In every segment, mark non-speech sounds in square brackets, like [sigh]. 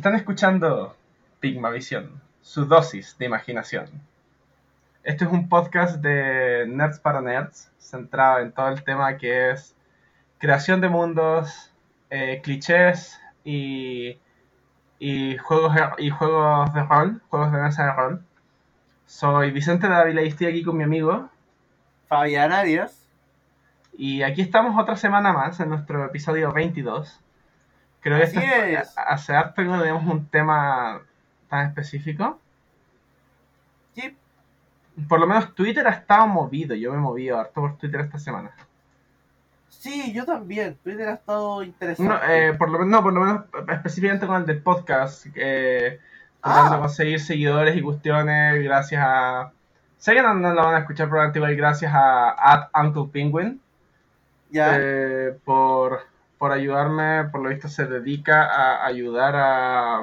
Están escuchando Pigmavisión, su dosis de imaginación. Este es un podcast de Nerds para Nerds, centrado en todo el tema que es creación de mundos, eh, clichés y, y, juegos, y juegos de rol, juegos de mesa de rol. Soy Vicente Dávila y estoy aquí con mi amigo Fabián Arias. Y aquí estamos otra semana más en nuestro episodio 22. Creo que Así este- es. hace harto que no tenemos un tema tan específico. Sí, Por lo menos Twitter ha estado movido. Yo me he movido harto por Twitter esta semana. sí, yo también. Twitter ha estado interesante. No, eh, por lo menos, no, por lo menos específicamente con el del podcast. eh, tratando Ah. de conseguir seguidores y cuestiones gracias a... Sé que no, no lo van a escuchar probablemente igual gracias a at Uncle Penguin. ya. eh, por, por ayudarme, por lo visto se dedica a ayudar a,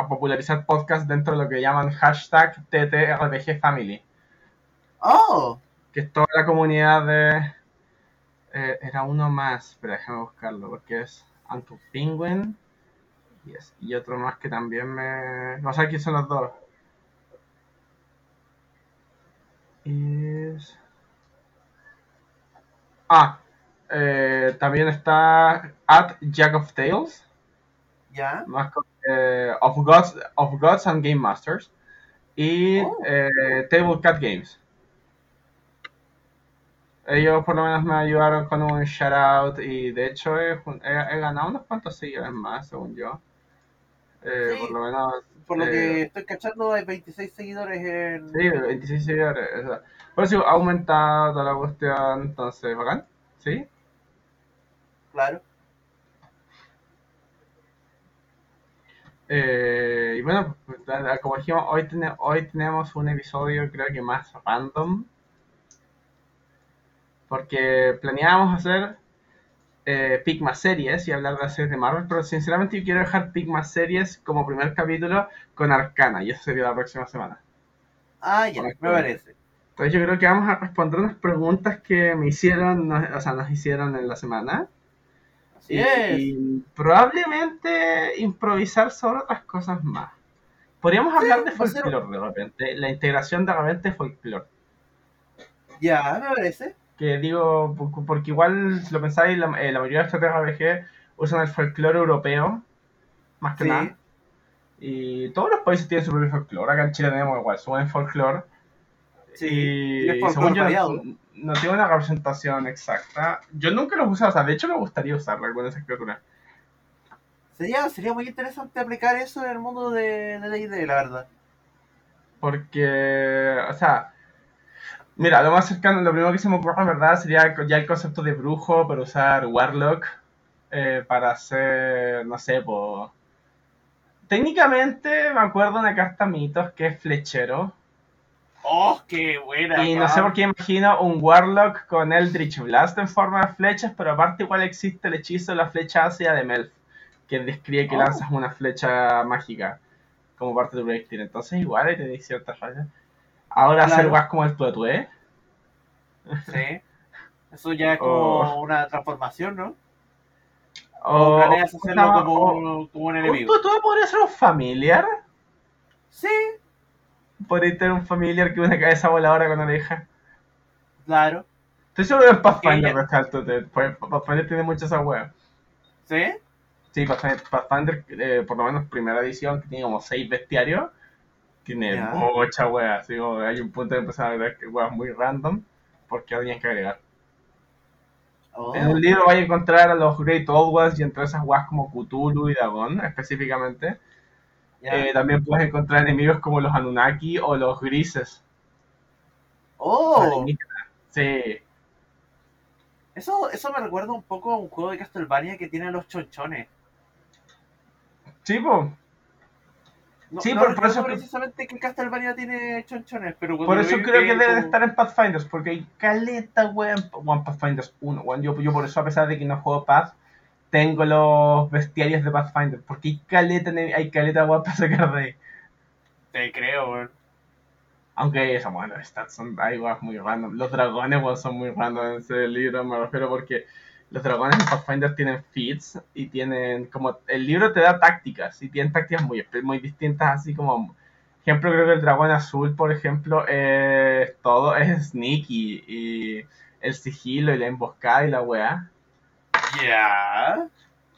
a popularizar podcasts dentro de lo que llaman hashtag TTRPG Family, oh, que es toda la comunidad de... eh, era uno más, pero déjame buscarlo, porque es Uncle Penguin y, es- y otro más que también me... No sé quién son los dos. Ah, eh, también está at Jack of Tales, ya. más con- eh, of, Gods, of Gods and Game Masters, y Oh. eh, Table Cat Games. Ellos por lo menos me ayudaron con un shout out y de hecho he, jun- he- he ganado unos cuantos seguidores más, según yo. Eh, Sí. Por lo menos Por lo eh, que estoy cachando, hay 26 seguidores en. Sí, 26 seguidores. o sea, por eso ha aumentado la cuestión, entonces, bacán. ¿Sí? Claro. Eh, y bueno, pues, como dijimos, hoy, tene- hoy tenemos un episodio creo que más random. Porque planeábamos hacer eh, Pigma Series y hablar de las series de Marvel, pero sinceramente yo quiero dejar Pigma Series como primer capítulo con Arcana y eso sería la próxima semana. Ah, ya, me parece. Entonces yo creo que vamos a responder unas preguntas que me hicieron, o sea, nos hicieron en la semana. Así Y, es. y probablemente improvisar sobre otras cosas más. Podríamos Sí, hablar de folclore de repente, la integración de repente folclore. Ya, me parece. Que digo, por- porque igual, si lo pensáis, la, eh, la mayoría de estos RPG usan el folclore europeo, más que Sí. nada. Y todos los países tienen su propio folclore. Acá en Chile tenemos igual, su buen folclore. Sí. y y es folclore según yo, variado. No, tiene una representación exacta. Yo nunca los usé, o sea, de hecho me gustaría usarlo, alguna de esas criaturas. Sería, sería muy interesante aplicar eso en el mundo de de D&D, la verdad. Porque, o sea, mira, lo más cercano, lo primero que se me ocurre, en verdad, sería ya el concepto de brujo, pero usar Warlock eh, para hacer, no sé, pues... Técnicamente me acuerdo de una carta mitos que es flechero. ¡Oh, qué buena! Y no sé por qué imagino un Warlock con Eldritch Blast en forma de flechas, pero aparte igual existe el hechizo de la flecha ácida de Melf, que describe que Oh. lanzas una flecha mágica como parte de tu proyectil. Entonces igual ahí tenéis ciertas fallas. Ahora hacer guas como el tuetue. Sí. Eso ya es como Oh. una transformación, ¿no? O, O planeas hacerlo como, un- como un enemigo. tuetue podría ser un familiar. Sí, Podría tener un familiar que una cabeza voladora con oreja. claro. Estoy seguro que en Pathfinder tuetue. pues Pathfinder tiene muchas esas weas. ¿Sí? Sí, Pathfinder, Pathfinder, eh, por lo menos primera edición, que tiene como 6 bestiarios, tiene Ya. muchas weas. Así como hay un punto de empezar a agregar que weas muy random, porque tenías que agregar. Oh, En un libro vais a encontrar a los Great Old Ones y entre esas weas como Cthulhu y Dagon, específicamente. Eh, también puedes encontrar enemigos como los Anunnaki o los Grises. oh. Sí. eso, eso me recuerda un poco a un juego de Castlevania que tiene los chonchones. Sí, po. No, Sí, no por- eso- precisamente que Castlevania tiene chonchones, pero Por eso creo que debe como- estar en Pathfinders, porque hay caleta, weón. One Pathfinders 1, weón. Yo, yo por eso, a pesar de que no juego Path, tengo los bestiarios de Pathfinder, porque hay caleta, hay caleta para sacar de ahí. Te creo, weón. Aunque eso, bueno, los stats son, hay weas muy random. Los dragones, weón, son muy random en ese libro, me refiero porque los dragones en Pathfinder tienen feats y tienen como el libro te da tácticas y tienen tácticas muy, muy distintas, así como ejemplo creo que el dragón azul, por ejemplo, es todo es sneaky y el sigilo y la emboscada y la weá. Ya.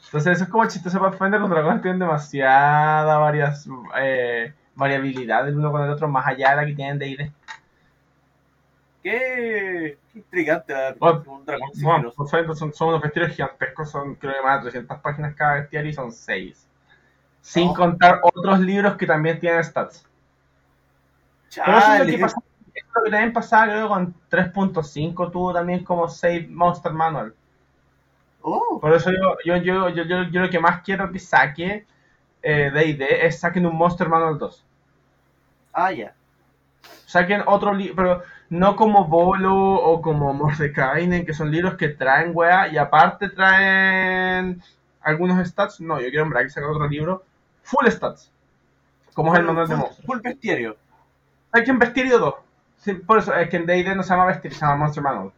Entonces eso es como chistoso Pathfinder, los dragones tienen demasiada varias eh, variabilidad el uno con el otro más allá de la que tienen de ir. Qué, qué intrigante un dragón Bueno, sigiloso. Pathfinder son, son unos bestiarios gigantescos, son creo que más de 300 páginas cada bestiario y son 6. Sin Oh. contar otros libros que también tienen stats. Pero eso es lo Chale, que pasa. eso es lo que también pasaba, creo, con 3.5 tuvo también como Save Monster Manual. Oh, Por eso yo, yo, yo, yo, lo que más quiero que saque eh, D&D es saquen un Monster Manual 2. ah, ya. Saquen otro libro, pero no como Bolo o como Mordekainen, que son libros que traen weá y aparte traen algunos stats. No, yo quiero en que saquen otro libro full stats. Como es el manual de monstruos. Full bestiario. Hay que en Bestiario 2. Sí, por eso, es que en D&D no se llama Bestiario, se llama Monster Manual.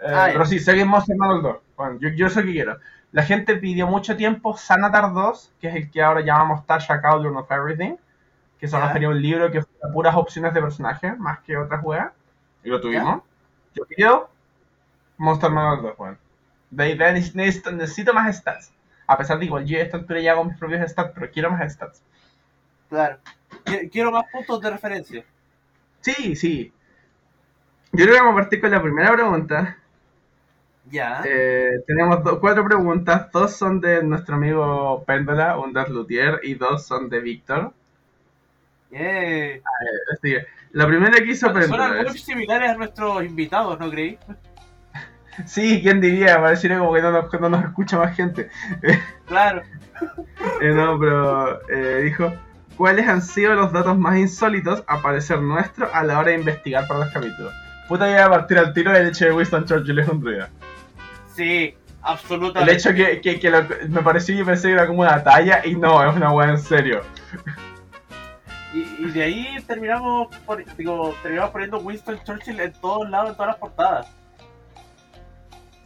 Eh, que es Monster Manual 2. Bueno, yo, yo sé que quiero. La gente pidió mucho tiempo Sanatar 2, que es el que ahora llamamos Tasha Cauldron of Everything, que se Ya. refería a un libro que fue puras opciones de personaje, más que otras weas. Y lo tuvimos. Yo quiero Monster Manual 2, bueno. D&D necesito, necesito más stats. A pesar de igual yo a esta altura ya hago mis propios stats, pero quiero más stats. Claro. Qui- Quiero más puntos de referencia. Sí, sí. Yo creo que vamos a partir con la primera pregunta. Ya. Eh, tenemos do- cuatro preguntas. Dos son de nuestro amigo Péndola, un Das Luthier, y dos son de Víctor. Yeah. La primera que hizo Péndola muy es- similares a nuestros invitados, ¿no creí? [laughs] Sí, ¿quién diría? Pareciera como que no nos, no nos escucha más gente. [laughs] Claro. Eh, no, pero eh, dijo, ¿cuáles han sido los datos más insólitos a parecer nuestro a la hora de investigar para los capítulos? Puta, ya a partir al tiro del hecho de Winston Churchill es un druida. Sí, El absolutamente. hecho que, que, que lo- me pareció y pensé que era como una talla y no, es una weá en serio. Y, y de ahí terminamos, por- digo, terminamos poniendo Winston Churchill en todos lados, en todas las portadas.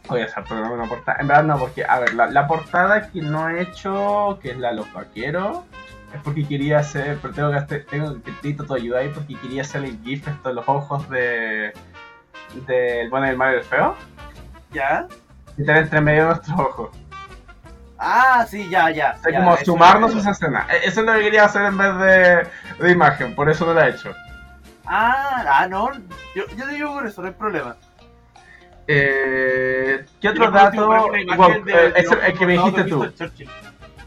Voy a hacer pero una portada. En verdad no, porque, a ver, la, la portada que no he hecho, que es la de los vaqueros, es porque quería hacer, pero tengo que hacer, tengo que necesito tu ayuda ahí porque quería hacer el gif esto de los ojos de del bueno, el malo y el feo, ¿Ya? Entre medio de nuestros ojos. Ah, sí, ya, ya. O sea, ya, como sumarnos lo- esa escena. E- Eso es lo que quería hacer en vez de, de imagen, por eso no la he hecho. Ah, ah, no. Yo, yo te digo por eso, no hay problema. Eh, ¿Qué otro dato? de- eh, de ese- el que me dijiste tú.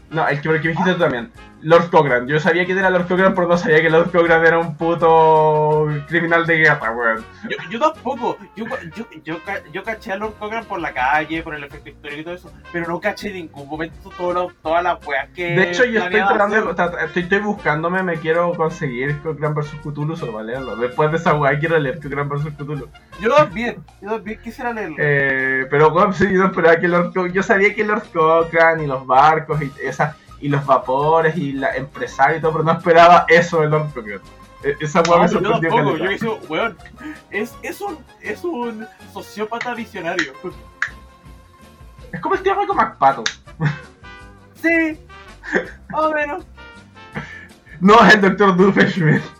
No, el que, el que me dijiste tú también. Lord Cochrane. Yo sabía quién era Lord Cochrane, pero no sabía que Lord Cochrane era un puto criminal de guerra, weón. Yo, yo tampoco. Yo, yo, yo, yo caché a Lord Cochrane por la calle, por el efecto histórico y todo eso, pero no caché en ningún momento todo todas las weas que. De hecho, yo estoy tratando estoy, estoy buscándome, me quiero conseguir Cochrane vs Cthulhu solo para leerlo. Después de esa weá quiero leer Cochrane vs Cthulhu. Yo también, yo también quisiera leerlo. Eh, pero weón, sí, yo no esperaba que Lord Co- Yo sabía que Lord Cochrane y los barcos y esa, y los vapores y la empresario y todo, pero no esperaba eso de Lord Cochrane. Eh, Esa weá No, me pero yo sorprendió tampoco, yo dije, weón, es, es, un, es un sociópata visionario. Es como el tío Rico McPato. [laughs] Sí, más o menos. No, es el Dr. Doofenshmirtz.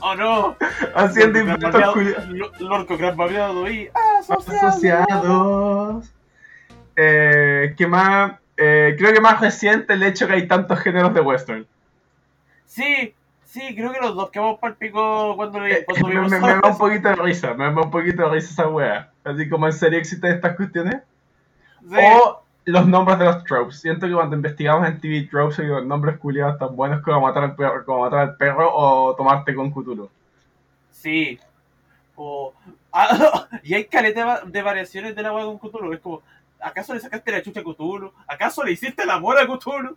Oh no, Haciendo inventos culiados. Lord Cochrane babeado y asociado. asociados. Eh, ¿Qué más? Eh, creo que más reciente el hecho que hay tantos géneros de western. Sí, sí, creo que los dos quedamos para el pico cuando, le- Eh, cuando me, vimos me- me da un poquito de risa, me da un poquito de risa esa wea. Así como en serio existen estas cuestiones. Sí. O los nombres de los tropes. Siento que cuando investigamos en TV tropes hay nombres culiados tan buenos como matar al perro, como matar al perro o tomarte con Cthulhu. Sí. O... [laughs] Ah, y hay caleta de va- de variaciones del agua con Cthulhu. Es como, ¿acaso le sacaste la chucha a Cthulhu? ¿Acaso le hiciste el amor a Cthulhu?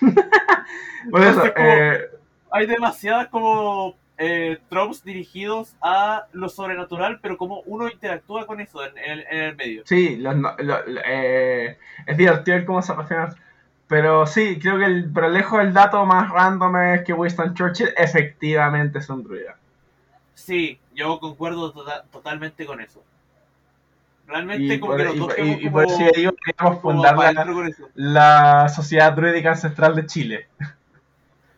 [laughs] Eso, como- eh, Hay demasiadas como eh, tropes dirigidos a lo sobrenatural, pero como uno interactúa con eso en, en- en el medio. Sí, los no- lo- lo- eh, es divertido cómo se refieren. Pero sí, creo que el, pero lejos el dato más random es que Winston Churchill efectivamente es un druida. Sí, yo concuerdo tota- totalmente con eso. Realmente Y como por, que los y, por eso que queríamos fundar la, la Sociedad Druídica Ancestral de Chile.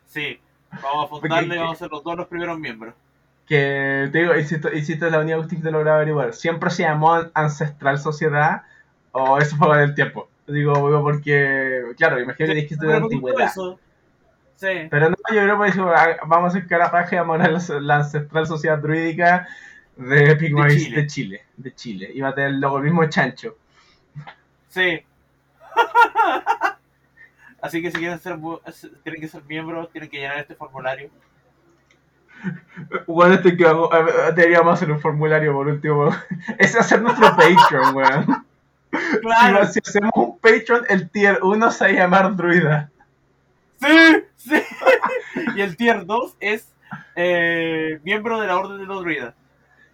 Sí, vamos a fundarle y Porque- vamos a ser los dos los primeros miembros. Que te digo, hiciste, hiciste la única cuestión que logré averiguar. ¿Siempre se llamó Ancestral Sociedad o eso fue con el tiempo? Digo, digo, porque, claro, imagino que Sí, de la me gustó antigüedad. eso. Sí, Pero no, yo creo que ah, vamos a hacer carapaje vamos a la, la Ancestral Sociedad Druídica de Pigmavis De Chile. de Chile. De Chile. Iba a tener el logo, el mismo chancho. sí. [laughs] Así que si quieren ser, tienen que ser miembros, tienen que llenar este formulario. [laughs] Bueno, este que hago, deberíamos hacer un formulario por último. [laughs] A ser nuestro Patreon, weón. Claro, Si, si hacemos un Patreon, el tier 1 se va a llamar Druida. sí, sí. y el tier 2 es eh, miembro de la Orden de los Druidas.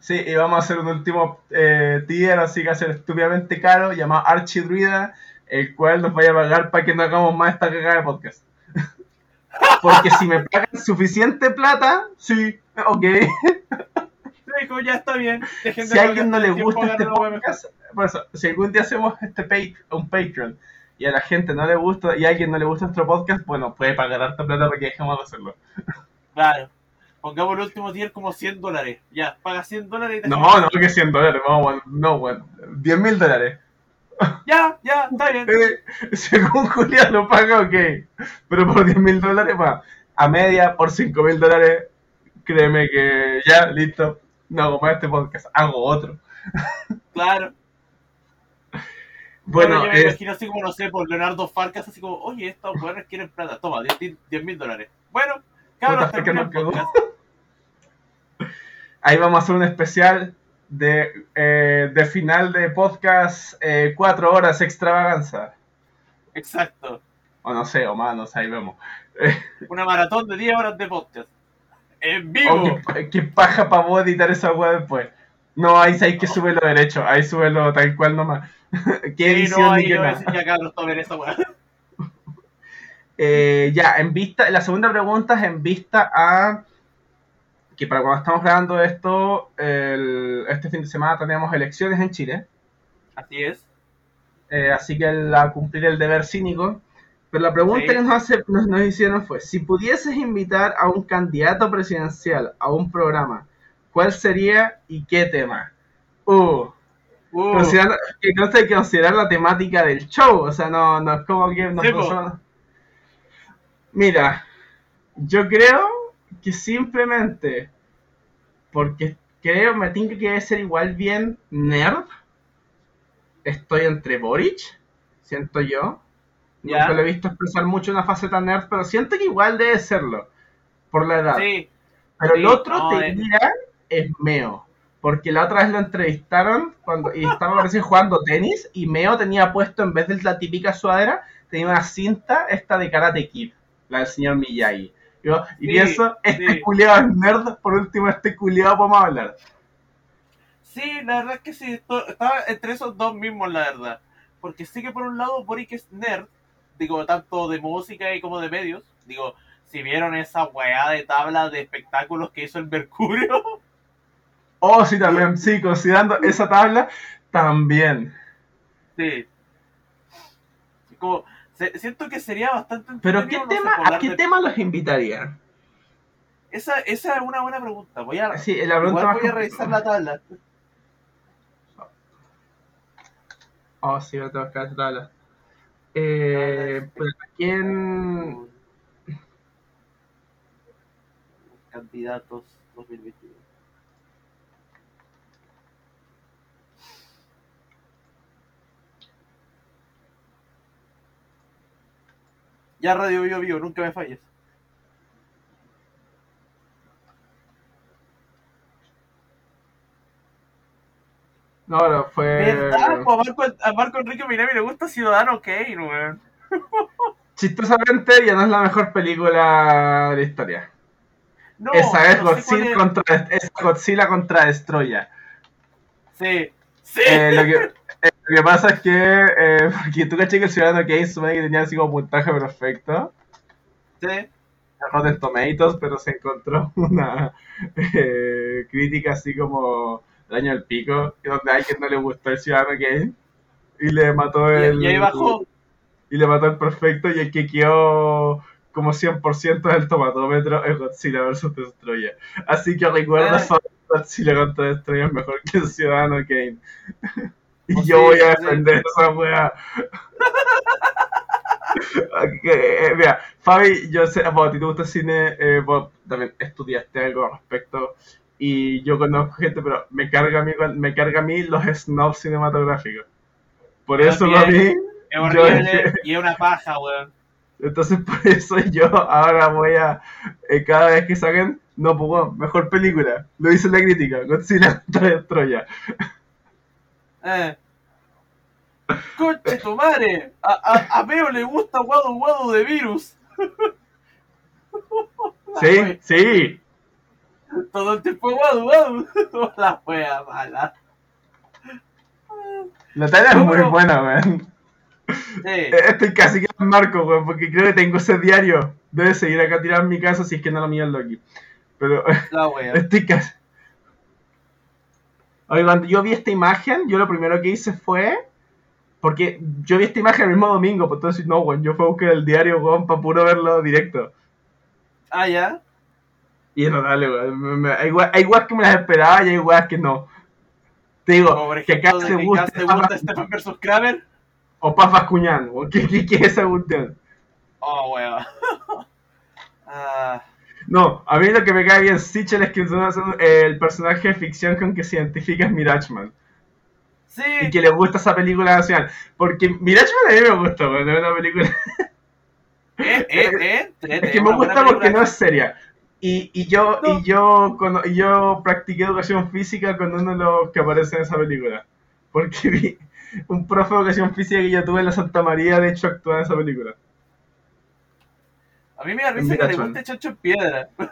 Sí, y vamos a hacer un último eh, tier, así que va a ser estúpidamente caro, llamado Archidruida, el cual nos vaya a pagar para que no hagamos más esta cagada de podcast. [laughs] Porque si me pagan suficiente plata, sí, ok. [laughs] Como ya está bien. Dejen Si a alguien no le gusta este podcast, por eso, si algún día hacemos este pa- un Patreon y a la gente no le gusta y a alguien no le gusta nuestro podcast, bueno, puede pagar harta plata para que dejemos de hacerlo. Claro. Pongamos el último tier como 100 dólares. Ya, paga 100 dólares y te No, no, que 100 dólares, vamos, bueno, no, bueno, 10 mil dólares. Ya, ya, está bien. Eh, según Julián lo paga, ok. Pero por 10 mil dólares, va. A media, por 5 mil dólares, créeme que ya, listo. No hago más este podcast, hago otro. Claro. Bueno, yo me es- imagino así como, no sé, por Leonardo Farcas, así como, oye, estos buenos quieren plata. Toma, 10 mil dólares. Bueno, cabros, termina el podcast. Ahí vamos a hacer un especial de, eh, de final de podcast, 4 horas extravaganza. Exacto. O no sé, o más, no sé, ahí vemos. [laughs] Una maratón de 10 horas de podcast. En Oh, vivo. qué, qué paja para vos editar esa weá después. No, ahí hay que subirlo derecho, ahí súbelo tal cual nomás. [laughs] qué Sí, edición no, ni ahí yo nada. esa weá. [laughs] Eh, ya, en vista, la segunda pregunta es en vista a que para cuando estamos grabando esto, el- este fin de semana tenemos elecciones en Chile, Así es. eh, así que el- a cumplir el deber cínico. Pero la pregunta Sí. que nos, hace- nos, nos hicieron fue, si pudieses invitar a un candidato presidencial a un programa, ¿cuál sería y qué tema? Uh, Uh, que no hay que considerar la temática del show, o sea, no, no es como que Sí. Mira, yo creo que simplemente porque creo, me tinca que ser igual bien nerd, estoy entre Boric, siento yo. Ya. Nunca lo he visto expresar mucho una faceta nerd, pero siento que igual debe serlo, por la edad. sí, Pero el otro, no, te eh. es Meo. Porque la otra vez lo entrevistaron cuando y estaba parece jugando tenis y Meo tenía puesto en vez de la típica sudadera, tenía una cinta esta de Karate Kid, la del señor Miyagi. Y Sí, pienso, este sí. culiado es nerd, por último este culiado podemos hablar. Sí, la verdad es que sí, estaba entre esos dos mismos, la verdad. Porque sí que por un lado Boric es nerd, digo, tanto de música y como de medios. Digo, si vieron esa weá de tabla de espectáculos que hizo el Mercurio, [laughs] Oh, sí, también, sí, considerando esa tabla, también. sí. Como, se- siento que sería bastante Pero ¿qué no tema, ¿a qué de- tema los invitaría? Esa, esa es una buena pregunta. Voy a, Sí, la pregunta voy a revisar la tabla. Oh, sí, voy a buscar esa tabla. Eh, pero ¿a quién...? Candidatos 2021. Ya Radio Bio Bio, nunca me falles. No, no, fue... ¿Verdad? Pues a, Marco, a Marco Enrique Minami le gusta Ciudadano Kane, weón. [laughs] Chistosamente, ya no es la mejor película de la historia. No, Esa es no Godzilla, es. contra, es Godzilla contra Destroya. Sí, sí. Eh, lo, que, eh, [laughs] lo que pasa es que, eh, [laughs] porque tú caché que el Ciudadano Kane supone que tenía así como puntaje perfecto, sí. Rotten Tomatoes, pero se encontró [laughs] una eh, crítica así como el año del pico, donde a alguien no le gustó el Ciudadano Kane y le mató el. Y ahí bajó. Y le mató el perfecto y el que quedó como 100% del tomatómetro es Godzilla vs. Destroyer. Así que recuerda, Ah. Godzilla contra Destroyer es mejor que el Ciudadano Kane. [laughs] y Oh, yo sí, voy a sí. defender esa wea. Eh, mira, Fabi, yo sé, bueno, a ti te gusta el cine, eh, vos también estudiaste algo al respecto y yo conozco gente, pero me carga a mí, me carga a mí los snobs cinematográficos. Por Yo eso también. a mí, Es Yo- horrible y es una paja, weón. entonces por eso yo ahora voy a, eh, cada vez que saquen, no, pues mejor película, lo dice la crítica, Godzilla contra Troya. Eh. Conche tu madre. A, a, a Veo le gusta Guadu Guadu de virus. [laughs] Sí, wea. sí, Todo el tiempo Guadu Guadu. [laughs] La wea mala. la tarea es muy buena, weón. Sí. Eh, Estoy casi que en marco, weón, porque creo que tengo ese diario. Debe seguir acá tirado en mi casa si es que no lo mío el aquí. Pero La wea. [laughs] estoy casi. Oye, cuando yo vi esta imagen, yo lo primero que hice fue. Porque yo vi esta imagen el mismo domingo, pues entonces no, weón, yo fui a buscar el diario, weón, para puro verlo directo. Ah, ya. Y es notable, weón. Hay weas- que me las esperaba y hay weas que no. Te digo, Como por que acá se gusta, se gusta Stefan vs. Kramer. o Paz Bascuñán, weón. [laughs] ¿Qué, qué, qué es esa cuestión? Oh, wea. [laughs] Ah, No, a mí lo que me cae bien Sichel es que es una- el personaje de ficción con que se identifica es Mirachman. sí. Y que le gusta esa película nacional. Porque Mirachman a mí me gusta, weón, es una película. Eh, eh, eh, Es que me gusta porque no es seria. Y, y yo, No. y yo cuando, y yo practiqué educación física con uno de los que aparece en esa película. Porque vi un profe de educación física que yo tuve en la Santa María, de hecho, actúa en esa película. A mí me da risa que le guste Chancho en Piedra. [laughs]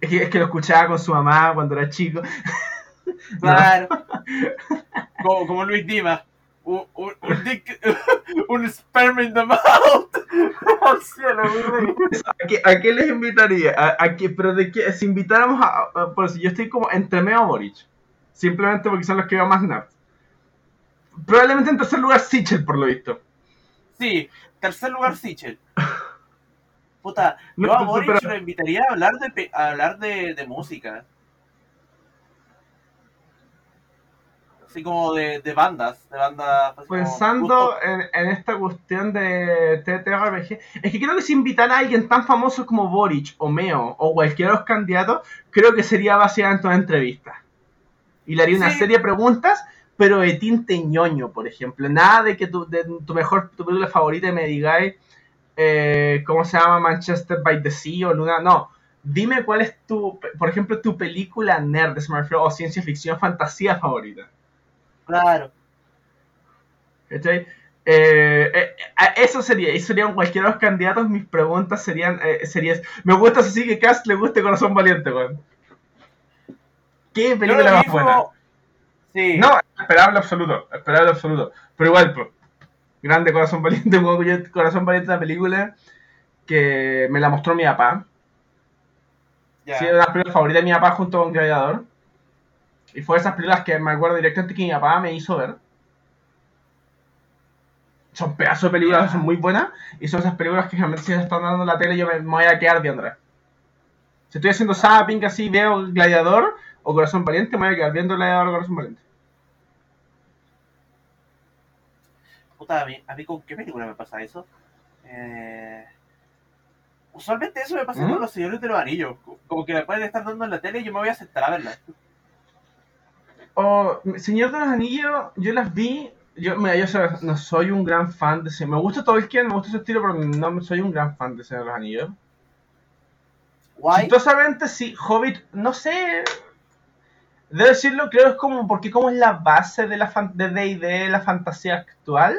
Es que, es que lo escuchaba con su mamá cuando era chico. [laughs] Claro. [laughs] Como, como Luis Dimas. Un, un, un, dick, un sperm in the mouth. Cielo. ¿A qué, a qué les invitaría? ¿A, a qué, pero de qué? Si invitáramos a, a- Por si yo estoy como entre Meo Boric. Simplemente porque son los que veo más nerds. Probablemente en tercer lugar Sichel, por lo visto. Sí, tercer lugar Sichel. Puta, No, yo a Boric pero- lo invitaría a hablar de, a hablar de, de música. Así como de, de bandas, de bandas. Pensando en, en esta cuestión de TTRPG, es que creo que si invitara a alguien tan famoso como Boric o Meo o cualquiera de los candidatos, creo que sería básicamente una entrevista. Y le haría una Sí. serie de preguntas, pero de tinte ñoño, por ejemplo. Nada de que tu, de tu mejor, tu película favorita me digáis, eh, ¿cómo se llama? Manchester by the Sea o Luna. No. Dime cuál es tu, por ejemplo, tu película nerd, se me refiero, o ciencia ficción, fantasía favorita. Claro. ¿Cachai? Eh, eh, eso sería, y serían cualquiera de los candidatos, mis preguntas serían, serían, me gusta así que Cast le guste Corazón Valiente, weón. ¿Qué película más buena? Sí. No, esperable absoluto, esperable absoluto. Pero igual, pues, grande Corazón Valiente, [laughs] Corazón Valiente es una película que me la mostró mi papá. ya. Sí, era una película favorita de mi papá junto con Gladiador. Y fue de esas películas que me acuerdo directamente que mi papá me hizo ver. Son pedazos de películas, Ya. son muy buenas. Y son esas películas que realmente si se están dando en la tele yo me, me voy a quedar viendo. Si estoy haciendo zapping así, veo Gladiador o Corazón Valiente, me voy a quedar viendo Gladiador o Corazón Valiente. Puta, a mí, a mí con qué película me pasa eso. Eh... Usualmente eso me pasa ¿Mm? con los señores de los anillos. Como que la pueden estar dando en la tele y yo me voy a sentar a verla. O Señor de los Anillos, yo las vi. Yo, mira, yo soy- no soy un gran fan de ese. Me gusta Tolkien, me gusta su estilo, pero no soy un gran fan de Señor de los Anillos. Chistosamente, sí, Hobbit, no sé. Debo decirlo, creo que es como, porque como es la base de la de D&D, la fantasía actual,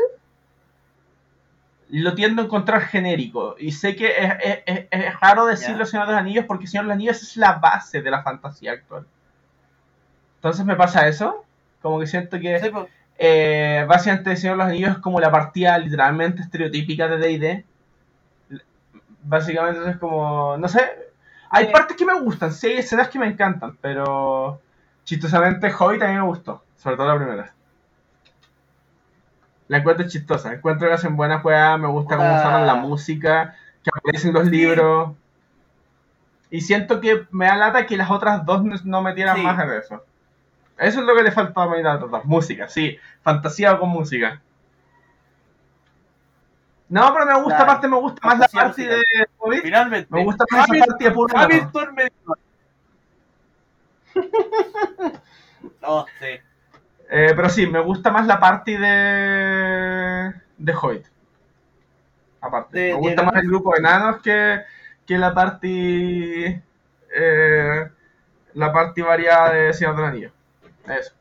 lo tiendo a encontrar genérico. Y sé que es, es- es- raro decirlo. Señor de los Anillos, porque Señor de los Anillos es la base de la fantasía actual. Entonces me pasa eso, como que siento que Sí, pues, eh, básicamente Señor de los Anillos es como la partida literalmente estereotípica de D&D. Básicamente es como, no sé, Hay Sí. partes que me gustan, sí, hay escenas que me encantan, pero chistosamente Hobbit también me gustó, sobre todo la primera. La encuentro chistosa, encuentro que hacen buenas juegas, me gusta cómo usaron la música, que aparecen los libros. Y siento que me da lata que las otras dos no- metieran Sí. más en eso. Eso es lo que le faltó a mí a las otras dos. Música, sí. Fantasía con música. No, pero me gusta, aparte me gusta más la parte de. Hobbit. Finalmente. Me gusta más Hamilton- parte de puro Hamilton me No, sí. Eh, pero sí, me gusta más la parte de. de Hobbit. Aparte. De- me gusta más el grupo de enanos que, que la parte. eh, la parte variada de Señor del Anillo. Eso.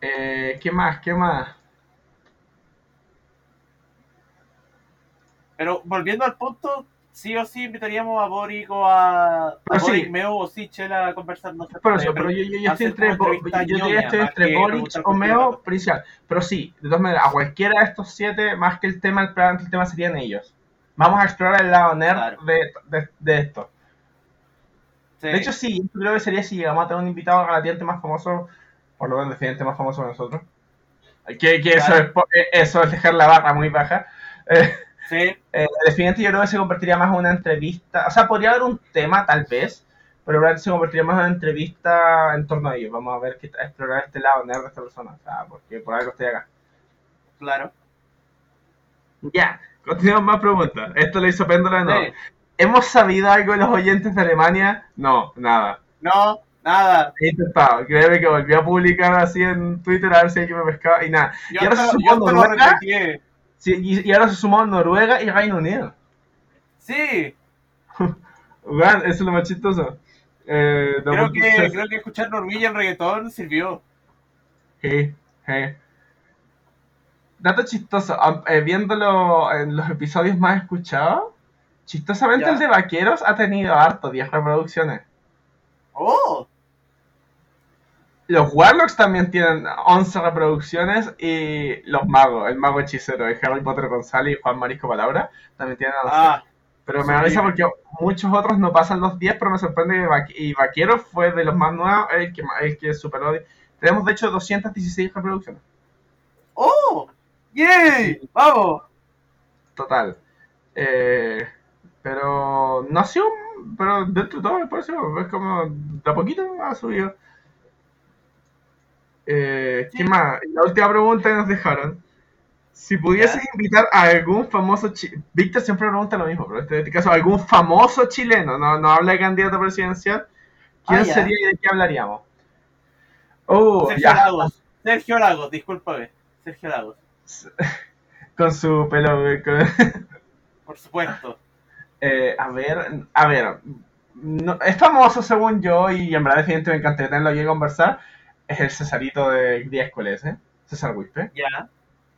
Eh, ¿Qué más? ¿Qué más? Pero volviendo al punto, sí o sí invitaríamos a Boric o a, a Pero sí. Boric, Meo o Sichel a conversar. No sé, Pero, eso, pero yo, yo, yo estoy entre, yo estoy Boric o Meo dato. principal. Pero sí, de todas maneras, a cualquiera de estos siete, más que el tema, el, plan- el tema serían ellos. Vamos a explorar el lado nerd Claro. de, de, de esto. Sí. De hecho, sí, yo creo que sería si llegamos a tener un invitado relativamente más famoso, por lo menos definitivamente más famoso que nosotros. Que, que eso, es, eh, eso es dejar la barra muy baja. Eh, sí, eh, definitivamente yo creo que se convertiría más en una entrevista. O sea, podría haber un tema, tal vez, pero probablemente se convertiría más en una entrevista en torno a ellos. Vamos a ver qué a explorar este lado nerd de esta persona. O sea, porque por algo estoy acá. claro. Ya, continuamos más preguntas. Esto lo hizo Péndola nuevo. Sí. ¿Hemos sabido algo de los oyentes de Alemania? No, nada. No, nada. He intentado. Créeme que volví a publicar así en Twitter a ver si alguien me pescaba y nada. Yo y ahora hasta, se yo sumó hasta lo Noruega. retuiteé. Sí, y, y ahora se sumó Noruega y Reino Unido. Sí, [laughs] Weón, eso es lo más chistoso. Eh, creo que, creo que escuchar Norwegian reggaetón sirvió. Sí, sí. Dato chistoso, eh, viéndolo en los episodios más escuchados, chistosamente Ya. el de Vaqueros ha tenido harto, 10 reproducciones. Oh, Los Warlocks también tienen 11 reproducciones y los magos, el mago hechicero de Harry Potter González y Juan Marisco Palabra también tienen 11. ah, pero me sí. avisa porque muchos otros no pasan los 10, pero me sorprende que Vaque- y Vaqueros fue de los más nuevos el que, el que superó. Tenemos de hecho 216 reproducciones. oh, yay, vamos. Total. Eh, pero no ha sido. un- Pero dentro de todo me parece. Es como. De a poquito ha subido. Eh, ¿Qué más? La última pregunta que nos dejaron. Si pudieses invitar a algún famoso chi- Víctor siempre pregunta lo mismo, pero en este caso, algún famoso chileno, no, no habla de candidato presidencial, ¿quién Ah, ya. sería y de qué hablaríamos? Oh, Sergio ya, Lagos, Sergio Lagos, discúlpame, Sergio Lagos, [laughs] con su pelo. con- [laughs] por supuesto. Eh, a ver, a ver. no- es famoso según yo y en verdad definitivamente me encantaría tenerlo aquí a conversar. Es el Cesarito de Díaz ¿eh? César Wispe. Ya,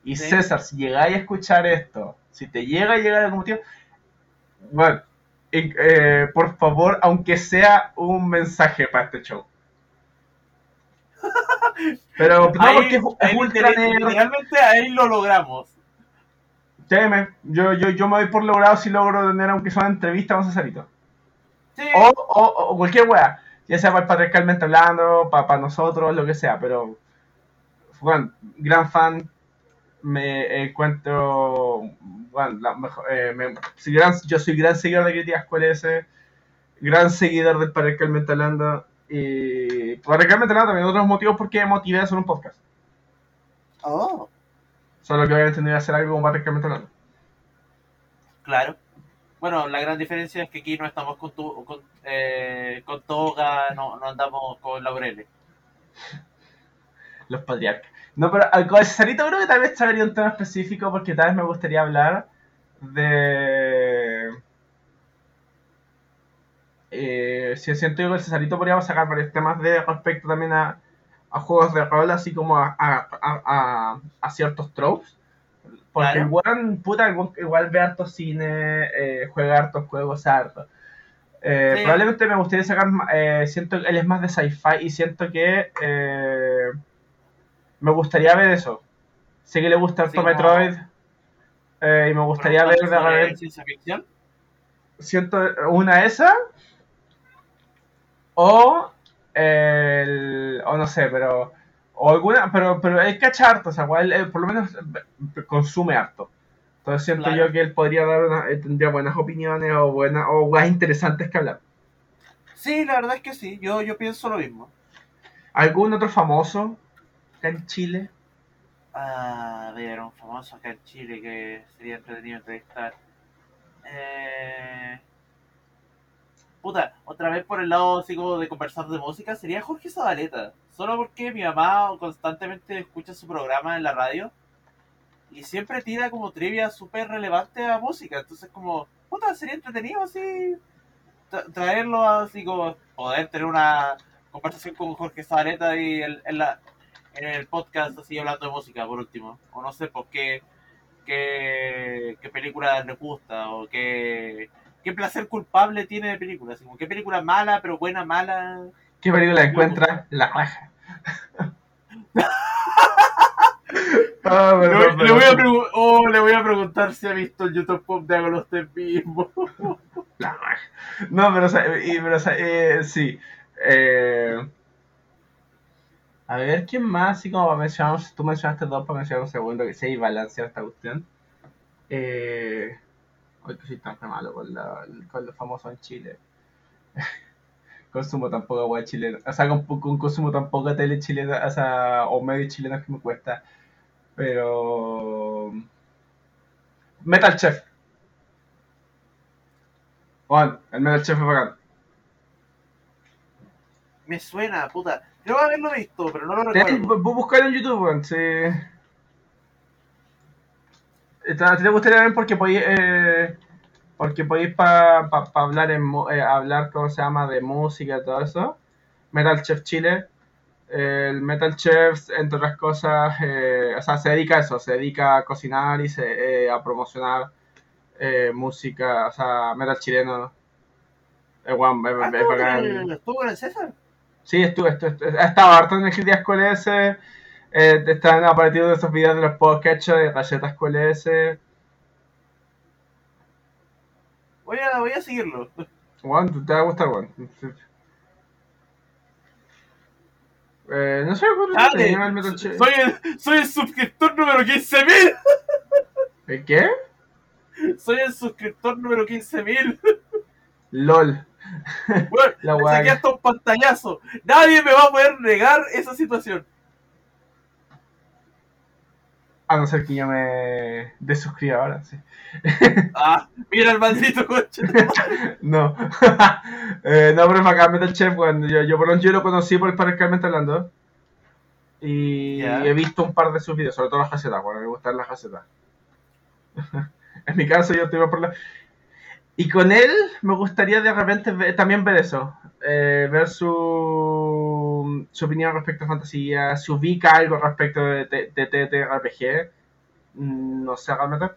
Y Sí. César, si llegáis a escuchar esto, si te llega a llegar algún motivo, bueno, eh, eh, por favor, aunque sea un mensaje para este show. [laughs] Pero no, ahí, porque es, ahí ultra literalmente ahí lo logramos. Créeme, yo, yo, yo me doy por logrado si logro tener aunque sea una entrevista con Cesarito. Sí, O, o, o cualquier wea, ya sea para patriarcalmente hablando, para, nosotros, lo que sea, pero bueno, gran fan, me encuentro, bueno, la mejor, eh, me- gran- yo soy gran seguidor de Críticas QLS, gran seguidor del patriarcalmente hablando, y patriarcalmente hablando también otros motivos por qué me motivé a hacer un podcast, oh, solo que obviamente no iba a hacer algo como patriarcalmente hablando. claro. Bueno, la gran diferencia es que aquí no estamos con, tu, con, eh, con toga, no, no andamos con laureles. Los patriarcas. No, pero al con Cesarito creo que tal vez traería un tema específico porque tal vez me gustaría hablar de... Eh, si siento yo el Cesarito podríamos sacar varios temas de respecto también a, a juegos de rol, así como a- a- a ciertos tropes. Porque Claro. el weón, puta, igual, igual ve harto cine, eh, juega hartos juegos, harto. Eh, Sí. Probablemente me gustaría sacar, eh, siento que él es más de sci-fi y siento que eh, me gustaría ver eso. Sé que le gusta harto Sí, Metroid. eh, y me gustaría ver de ciencia ficción. siento una esa o el, o no sé pero o alguna pero pero él cacha harto o sea igual, él, por lo menos eh, consume harto entonces siento Claro. yo que él podría dar una, eh, tendría buenas opiniones o buenas o más interesantes que hablar Sí, la verdad es que sí, yo, yo pienso lo mismo. algún otro famoso acá en Chile A ver, un famoso acá en Chile que sería entretenido entrevistar. Eh... Puta, otra vez por el lado así como de conversar de música, sería Jorge Zabaleta. Solo porque mi mamá constantemente escucha su programa en la radio y siempre tira como trivia súper relevante a música. Entonces como, puta, sería entretenido así tra- traerlo así como poder tener una conversación con Jorge Zabaleta y en, la, en el podcast así hablando de música por último. O no sé por qué, qué, qué película les gusta o qué, qué placer culpable tiene de película. Así como qué película mala pero buena, mala. ¿qué película encuentra? La raja [laughs] Ah, Le, perdón, le voy a perdón. pregu- oh, le voy a preguntar si ha visto el YouTube Pop de usted mismo. [laughs] La raja. No, pero, o sea, y- pero, o sea, eh, sí. Eh, a ver, ¿quién más? Así como mencionar, tú mencionaste dos para mencionar un segundo, que sí hay balance a esta cuestión. Eh, hoy que soy tan malo con, la, con los famosos en Chile. [laughs] consumo tampoco agua chilena. O sea, con, con consumo tampoco tele chilena, o sea, o medio chilena que me cuesta. Pero... Metal Chef. Juan, el Metal Chef es bacán. Me suena, puta. Creo haberlo visto, pero no lo recuerdo. bu- Buscar en YouTube, weón, sí. Te, te gustaría ver porque podéis, eh, porque podéis para pa, pa hablar en eh, hablar, ¿cómo se llama? De música y todo eso. Metal Chef Chile. El Metal Chef, entre otras cosas, eh, o sea, se dedica a eso, se dedica a cocinar y se, a promocionar música, o sea, metal chileno. Es- Ah, es ¿Estuvo bacán. el- estuvo con el César? Sí, estuve, estuve, harto en el. Eh, están apareciendo esos videos de los podcasts de Galletas School S. Voy a, voy a seguirlo. Juan, te va a gustar, Juan. Eh, no sé cuánto Dale, tenía el Metal Chef. soy el, soy el suscriptor número 15.000. ¿El qué? Soy el suscriptor número 15.000. LOL. Bueno, [laughs] La me weá saqué que- hasta un pantallazo. Nadie me va a poder negar esa situación. A no ser que yo me desuscriba ahora, sí. [laughs] Ah, mira el maldito coche. [laughs] No. [laughs] eh, no, pero es bacán Metal Chef, bueno, yo, yo por lo menos yo lo conocí por el Carmen hablando. Y he visto un par de sus videos, sobre todo las casetas, bueno, me gustan las casetas. en mi caso yo estoy por la... Y con él me gustaría de repente ver- también ver eso, eh, ver su, su opinión respecto a fantasía, si ubica algo respecto de, TTRPG, mm, no sé realmente.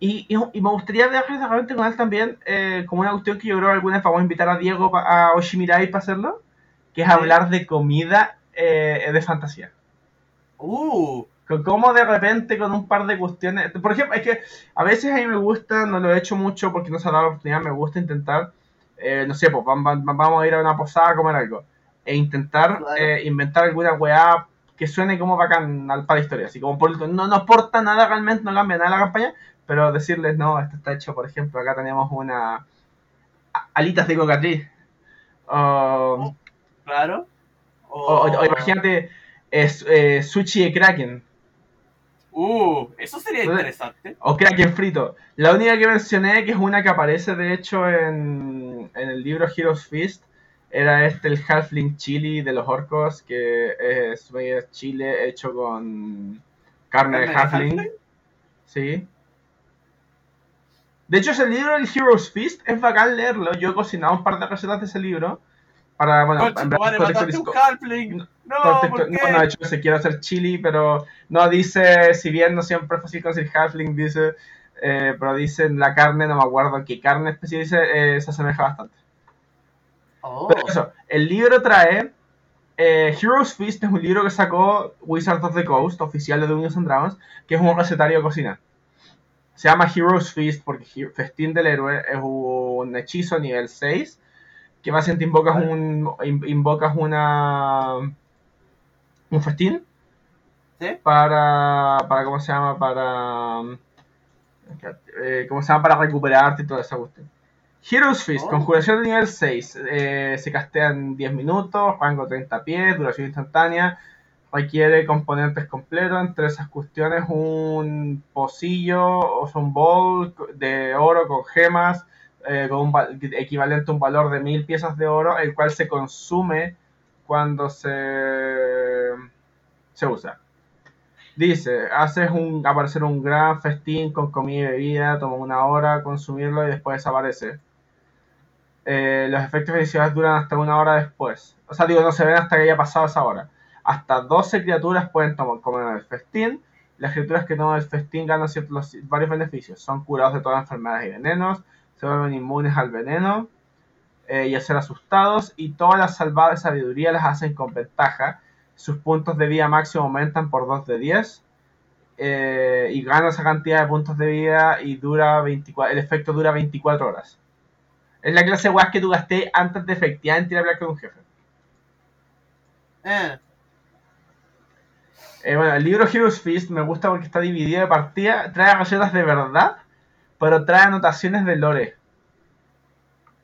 Y, y, y me gustaría dejar de repente con él también, eh, como una cuestión que yo creo que alguna vez vamos a invitar a Diego, pa- a Oshimirai para hacerlo, que es Sí. hablar de comida eh, de fantasía. Uh, Con cómo de repente con un par de cuestiones. Por ejemplo, es que a veces a mí me gusta, no lo he hecho mucho porque no se ha dado la oportunidad, me gusta intentar, eh, no sé, pues vam- vam- vamos a ir a una posada a comer algo. E intentar Claro. eh, inventar alguna weá que suene como bacán al para la historia. Así como por- no, no aporta nada realmente, no cambia nada la campaña, pero decirles, no, esto está hecho, por ejemplo, acá tenemos una a- alitas de cocatriz. O, claro. o- o- o imagínate es, eh, sushi de kraken. Uh, eso sería interesante. O Kraken frito. La única que mencioné, que es una que aparece de hecho en, en el libro Heroes Feast, era este, el Halfling Chili de los orcos, que es medio chile hecho con carne de ¿Carne de Halfling. halfling? Sí. De hecho, ese libro, el Heroes Feast, es bacán leerlo. Yo he cocinado un par de recetas de ese libro. Para, bueno, en mataste un halfling. No, Contexto- ¿por qué? no, de hecho, se quiere hacer chili, pero no dice, si bien no siempre es fácil conseguir halfling, dice, eh, pero dice la carne, no me acuerdo qué carne especial dice, eh, se asemeja bastante. Oh, Pero eso, el libro trae, eh, Heroes Feast es un libro que sacó Wizards of the Coast, oficial de Dungeons and Dragons, que es un recetario de cocina. Se llama Heroes Feast porque He- Festín del Héroe es un hechizo nivel 6 que básicamente invocas un in- invocas una un festín ¿Sí? para para cómo se llama para eh, cómo se llama para recuperarte y toda esa cuestión. Heroes Feast, Oh. conjuración de nivel 6, eh, se castea en 10 minutos, rango 30 pies, duración instantánea, requiere componentes completos, entre esas cuestiones un pocillo o un bowl de oro con gemas, eh, con un val- equivalente a un valor de 1000 piezas de oro, el cual se consume cuando se, se usa. Dice, haces un, aparecer un gran festín con comida y bebida, toma una hora consumirlo y después desaparece. Eh, los efectos adicionales duran hasta una hora después. O sea, digo, no se ven hasta que haya pasado esa hora. Hasta 12 criaturas pueden tomar, comer el festín. Las criaturas que toman el festín ganan ciertos, varios beneficios. Son curados de todas las enfermedades y venenos, se vuelven inmunes al veneno eh, y a ser asustados. Y todas las salvadas de sabiduría las hacen con ventaja. Sus puntos de vida máximo aumentan por 2 de 10. eh, y gana esa cantidad de puntos de vida y dura 24, el efecto dura 24 horas. Es la clase de weas que tú gasté antes de efectivamente ir a hablar con un jefe. Eh, Eh, bueno, el libro Heroes Feast me gusta porque está dividido de partida. Trae recetas de verdad, pero trae anotaciones de lore.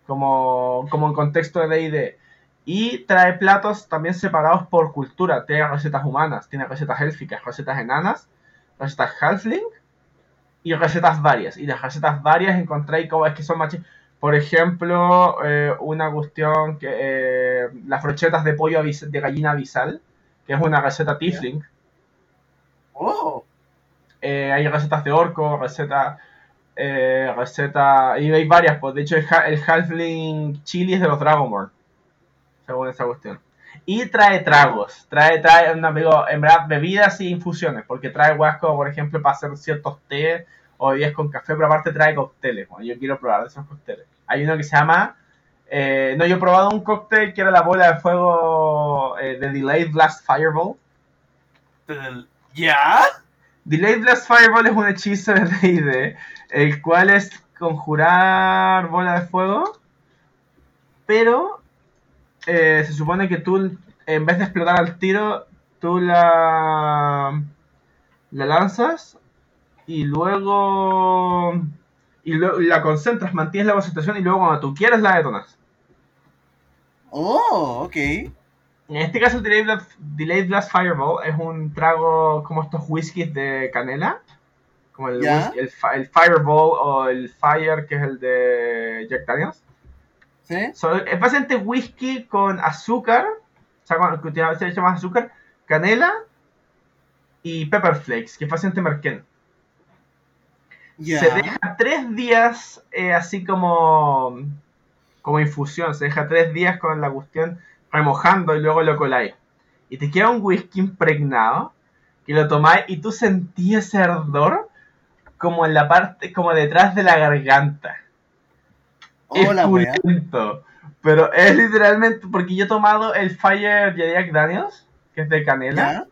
Como, como en contexto de DD. Y trae platos también separados por cultura. Tiene recetas humanas, tiene recetas élficas, recetas enanas, recetas halfling y recetas varias. Y las recetas varias encontré como es que son machi. Por ejemplo, eh, una cuestión que eh, las brochetas de pollo de gallina abisal, que es una receta tiefling. oh, Eh, hay recetas de orco, recetas. Receta. Y hay varias, pues de hecho el, ha- el Halfling Chili es de los Dragonborn. Según esa cuestión. Y trae tragos. Trae, trae una, digo, en verdad, bebidas y infusiones. Porque trae weas como, por ejemplo, para hacer ciertos té o bebidas con café, pero aparte trae cócteles. Bueno, yo quiero probar de esos cócteles. Hay uno que se llama. eh, no, yo he probado un cóctel que era la bola de fuego eh, de Delayed Blast Fireball. ¿Ya? Delayed Blast Fireball es un hechizo de D&D, el cual es conjurar bola de fuego, pero eh, se supone que tú, en vez de explotar al tiro, tú la, la lanzas y luego y luego la concentras, mantienes la concentración y luego cuando tú quieras la detonas. Oh, ok. En este caso, el Delayed Blast, Delayed Blast Fireball es un trago como estos whiskies de canela. Como el, whisky- el, fi- el Fireball o el Fire, que es el de Jack Daniels. ¿Sí? So, es básicamente whisky con azúcar, o sea, con, se echa más azúcar, canela y pepper flakes, que es básicamente merquén. Se deja tres días eh, así como, como infusión, se deja tres días con la cuestión remojando y luego lo coláis. Y te queda un whisky impregnado que lo tomáis y tú sentías ese ardor como en la parte, como detrás de la garganta. Hola, es wea. pulento, pero es literalmente porque yo he tomado el Fire de Jack Daniels, que es de canela, ¿Ya?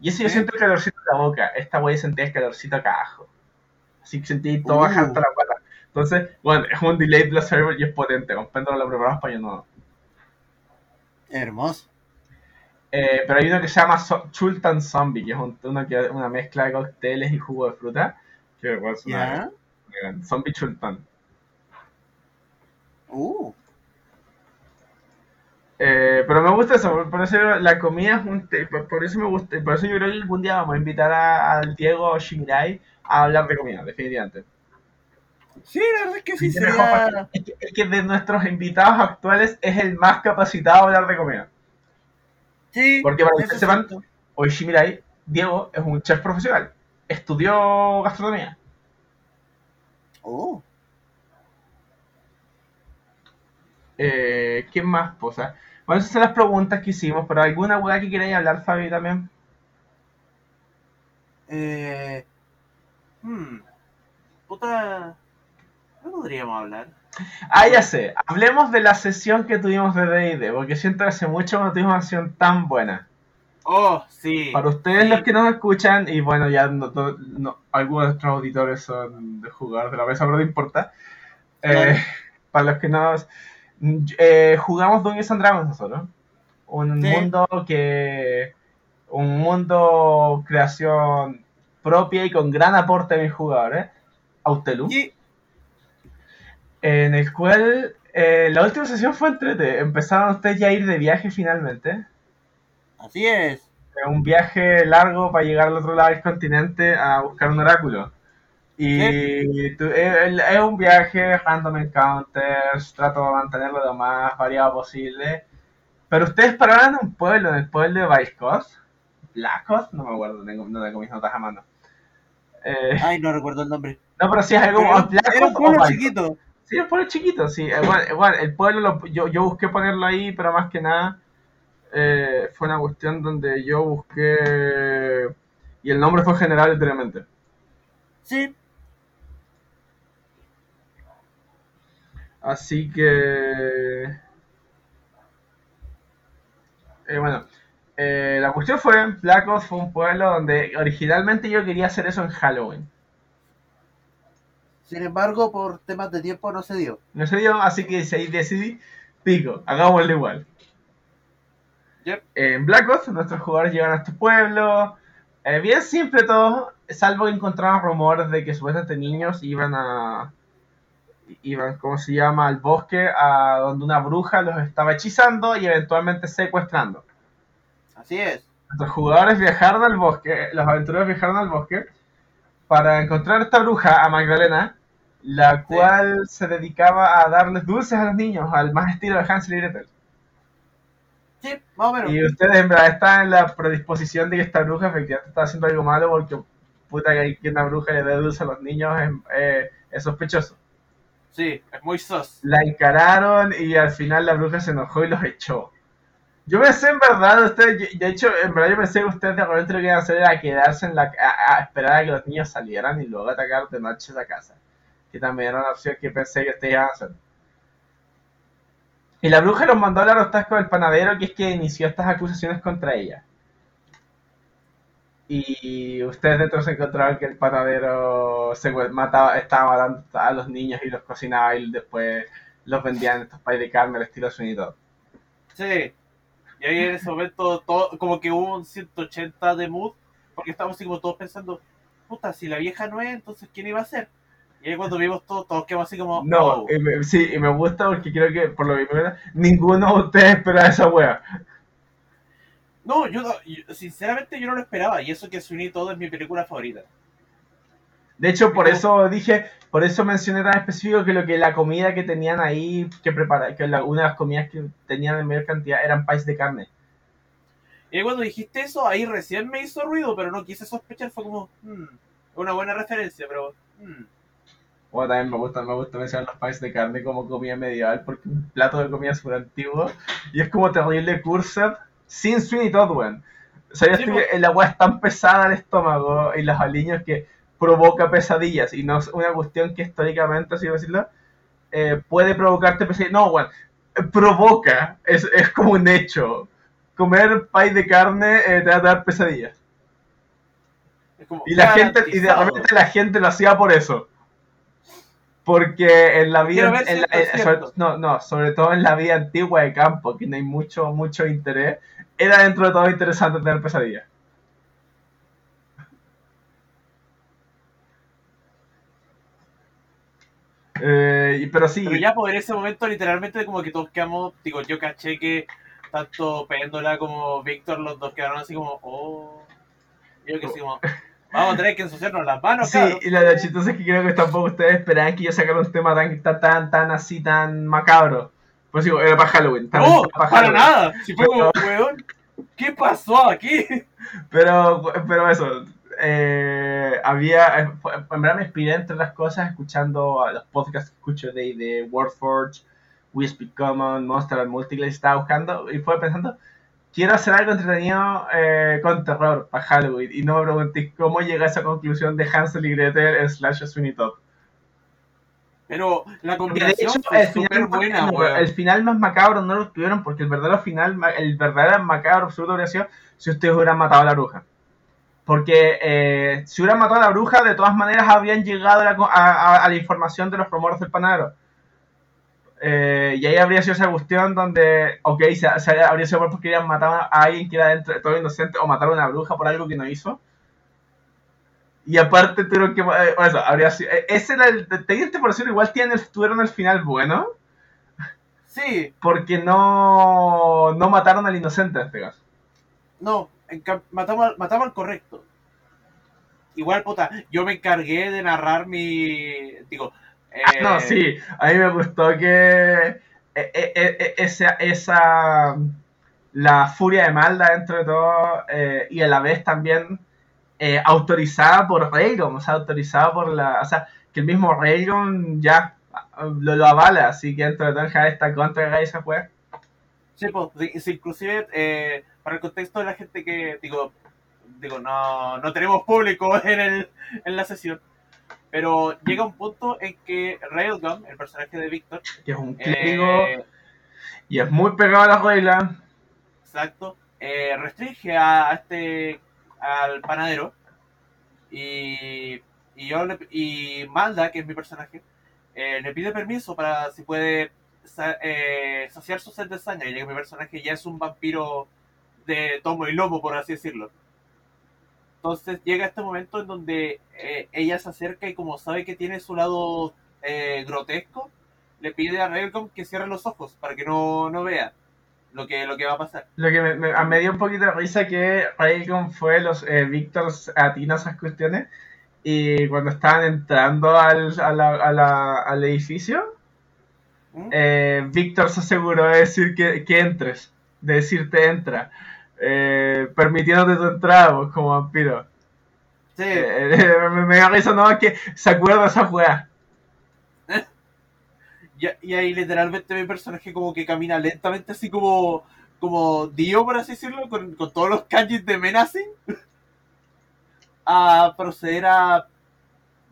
y eso yo Sí. siento el calorcito en la boca. Esta wey sentía el calorcito acá abajo. Que sentí todo Uh. bajando la pata. Entonces, bueno, es un delayed blast Fireball y es potente. Comprendo lo preparado para yo no. Hermoso. Eh, pero hay uno que se llama so Chultan Zombie, que es un- uno que, una mezcla de cócteles y jugo de fruta. Que igual es una- Zombie Chultan. Uh, Eh, pero me gusta eso, por- eso la comida es un por, eso me gusta, por eso yo creo que algún día vamos a invitar a- al Diego Shimirai a hablar de comida, definitivamente. sí, la verdad es que sí sería... Es que, es que de nuestros invitados actuales es el más capacitado a hablar de comida. Sí, Porque para que sepan- siento. Hoy Shimirai, Diego, es un chef profesional. Estudió gastronomía. Oh, Eh, ¿Qué más, posa? Bueno, esas son las preguntas que hicimos, pero ¿alguna hueá que queráis hablar, Fabi, también? eh... Hmm. Puta... ¿Qué podríamos hablar? Ah, ya sé. Hablemos de la sesión que tuvimos de D&D, porque siento que hace mucho que no tuvimos una sesión tan buena. Oh, sí. Para ustedes Sí. los que nos escuchan, y bueno, ya no, no- algunos de nuestros auditores son de jugadores de la mesa, pero no importa. Eh, para los que nos... eh, jugamos Dungeons and Dragons nosotros. Un Sí. mundo que... Un mundo creación propia y con gran aporte de mis jugadores. Autelum. Y- En el cual eh, la última sesión fue entrete. Empezaron ustedes ya a ir de viaje finalmente. Así es. Es un viaje largo para llegar al otro lado del continente a buscar un oráculo. Y tú- es, es un viaje, random encounters, trato de mantenerlo lo más variado posible. Pero ustedes pararon en un pueblo, en el pueblo de Vaiscos. Blacos, no me acuerdo, tengo, no tengo mis notas a mano. Eh, Ay, no recuerdo el nombre. no, pero sí es algo como Blacos Era un pueblo chiquito. Sí, un pueblo chiquito, sí. Eh, eh, bueno, el pueblo, lo- yo, yo busqué ponerlo ahí, pero más que nada eh, fue una cuestión donde yo busqué... Y el nombre fue general literalmente. Sí. Así que... eh, bueno, eh, la cuestión fue, Blacos fue un pueblo donde originalmente yo quería hacer eso en Halloween. Sin embargo, por temas de tiempo no se dio. No se dio, así que ahí decidí, pico, hagámoslo igual. Yep. En Black Ops, nuestros jugadores llegan a este pueblo. eh, bien simple todo, salvo que encontraron rumores de que supuestamente niños iban a. iban, ¿cómo se llama?, al bosque, a donde una bruja los estaba hechizando y eventualmente secuestrando. Así es. Nuestros jugadores viajaron al bosque, los aventureros viajaron al bosque para encontrar a esta bruja, a Magdalena, la cual se dedicaba a darles dulces a los niños, al más estilo de Hansel y Gretel. Sí, más o menos. Y ustedes en verdad están en la predisposición de que esta bruja efectivamente está haciendo algo malo porque puta que que una bruja le dé dulce a los niños es, eh, es sospechoso. Sí, es muy sos. La encararon y al final la bruja se enojó y los echó. Yo pensé en verdad, ustedes, de hecho, en verdad yo pensé que ustedes de repente lo que iban a hacer era quedarse en la a, a esperar a que los niños salieran y luego atacar de noche esa casa. Que también era una opción que pensé que ustedes iban a hacer. Y la bruja los mandó a hablar a ustedes con el panadero, que es que inició estas acusaciones contra ella. Y ustedes dentro se encontraron que el panadero se mataba, estaba matando a los niños y los cocinaba y después los vendían en estos países de carne al estilo Todd. Sí. Y ahí en ese momento, todo, como que hubo un 180 de mood, porque estábamos así como todos pensando, puta, si la vieja no es, entonces ¿quién iba a ser? Y ahí cuando vimos todo, todos quedamos así como, No, oh. y me- sí, y me gusta porque creo que, por lo me ninguno de ustedes esperaba esa wea. No, yo, no- yo- sinceramente yo no lo esperaba, y eso que Sweeney todo es mi película favorita. De hecho, por eso dije, por eso mencioné tan específico que lo que la comida que tenían ahí, que prepara, que la- una de las comidas que tenían en mayor cantidad eran país de carne. Y cuando dijiste eso, ahí recién me hizo ruido, pero no quise sospechar, fue como, hmm, una buena referencia, pero, hmm. O también me gusta, me gusta mencionar los países de carne como comida medieval, porque un plato de comida súper antiguo y es como terrible cursed sin Sweeney Todd, weón. ¿Sabías Sí, tú po. que el agua es tan pesada al estómago y los aliños que provoca pesadillas y no es una cuestión que históricamente, así decirlo, eh, puede provocarte pesadillas? No, eh, provoca, es, es como un hecho. Comer pay de carne eh, te va a dar pesadillas. Y la gente, y de repente la gente lo hacía por eso. Porque en la vida, si en la- en- sobre- no, no, sobre todo en la vida antigua de campo, que no hay mucho, mucho interés, era dentro de todo interesante tener pesadillas. Eh, pero sí, Pero ya por ese momento literalmente como que todos quedamos, digo, yo caché que tanto Péndola como Víctor, los dos quedaron así como, oh. Yo que así como, vamos a tener que ensuciarnos las manos, Sí, cabrón. y lo, lo chistoso es que creo que tampoco ustedes esperaban que yo sacara un tema tan, tan, tan, así, tan macabro. Pues digo, era para Halloween. No, para Halloween. nada. Si fue como, weón, ¿qué pasó aquí? [laughs] Pero, pero eso, eh, había, eh, en verdad me inspiré entre las cosas escuchando a los podcasts que escucho de, de Wordforge, We Speak Common, Monster and Multiclass, estaba buscando y fue pensando, quiero hacer algo entretenido eh, con terror para Halloween y no me pregunté cómo llegué a esa conclusión de Hansel y Gretel slash Sweeney Todd. Pero la combinación hecho, final, súper buena, el final más macabro no lo tuvieron porque el verdadero final, el verdadero macabro absoluto habría sido si ustedes hubieran matado a la bruja. Porque eh, si hubieran matado a la bruja, de todas maneras habrían llegado a la, co- a- a- a la información de los rumores del panadero. Eh, y ahí habría sido esa cuestión donde, ok, se, se habría sido porque querían matar a alguien que era dentro de todo inocente o matar a una bruja por algo que no hizo. Y aparte tuvieron que... eh, por eso, habría sido... eh, Ese era el... Teniente por decirlo, igual tienen el- tuvieron el final bueno. Sí, Porque no, no mataron al inocente en este caso. no, cam- matamos, al- correcto. Igual, puta, yo me encargué de narrar mi. Digo. eh, No, sí, a mí me gustó que eh, eh, eh, esa, esa la furia de Malda dentro de todo eh, y a la vez también eh, autorizada por Railgun, o sea, autorizada por la, o sea, que el mismo Railgun ya lo, lo avala, así que dentro de todo el está contra esa juega. Sí, pues, inclusive eh, para el contexto de la gente que, digo, digo no, no tenemos público [laughs] en, el, en la sesión, pero llega un punto en que Railgun, el personaje de Victor, Que es un clérigo eh, y es muy pegado a la regla. exacto, eh, restringe a, a este, al panadero y, y, yo le- y Malda, que es mi personaje, eh, le pide permiso para si puede eh, saciar su sed de sangre, ya que mi personaje ya es un vampiro de tomo y lomo, por así decirlo. Entonces llega este momento en donde eh, ella se acerca y como sabe que tiene su lado eh, grotesco, le pide a Railgun que cierre los ojos para que no, no vea lo que, lo que va a pasar. Lo que me, me- me dio un poquito de risa que Railgun fue los eh, Víctor atina esas cuestiones y cuando estaban entrando al, a al edificio, ¿Mm? eh, Víctor se aseguró de decir que, que entres, de decirte entra, eh, permitiéndote tu entrada pues, como vampiro. Sí, Eh, me, me da risa no que se acuerda de esa weá. [laughs] y, y ahí literalmente mi personaje como que camina lentamente así como, como Dio, por así decirlo, con, con todos los kanjis de Menacing, [laughs] a proceder a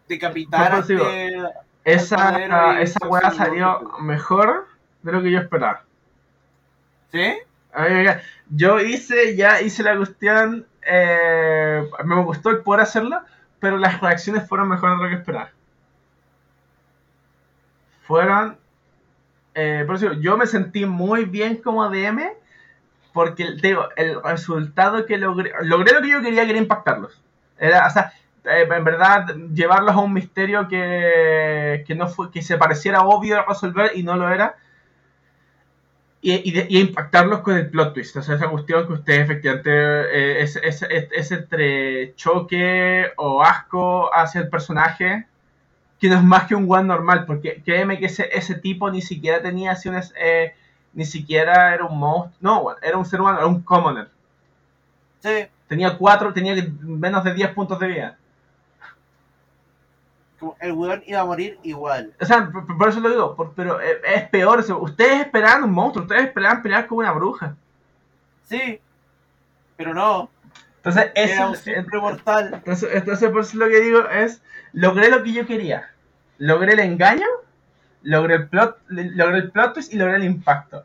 decapitar a. Esa, y esa weá salió mejor de lo que yo esperaba. ¿Sí? Yo hice, ya hice la cuestión, eh, me gustó el poder hacerlo, pero las reacciones fueron mejores de lo que esperaba. Fueron, eh, por eso yo me sentí muy bien como DM, porque te digo, el resultado que logré, logré lo que yo quería, quería impactarlos. Era, o sea, en verdad, llevarlos a un misterio que, que no fue, que se pareciera obvio de resolver y no lo era y, y, impactarlos con el plot twist. O sea, esa cuestión que ustedes efectivamente eh, es, es, es- es entre choque o asco hacia el personaje, que no es más que un one normal, porque créeme que ese, ese tipo ni siquiera tenía así un es- eh, ni siquiera era un monstruo, no, era un ser humano, era un commoner. Sí. Tenía cuatro, tenía menos de 10 puntos de vida. El weón iba a morir igual. O sea, por, por eso lo digo, por- pero eh, es peor eso. Ustedes esperaban un monstruo, ustedes esperaban pelear con una bruja. Sí. Pero no. Entonces, eso, simple mortal. Entonces, entonces, por eso lo que digo es, logré lo que yo quería. Logré el engaño, logré el plot, logré el plot twist y logré el impacto.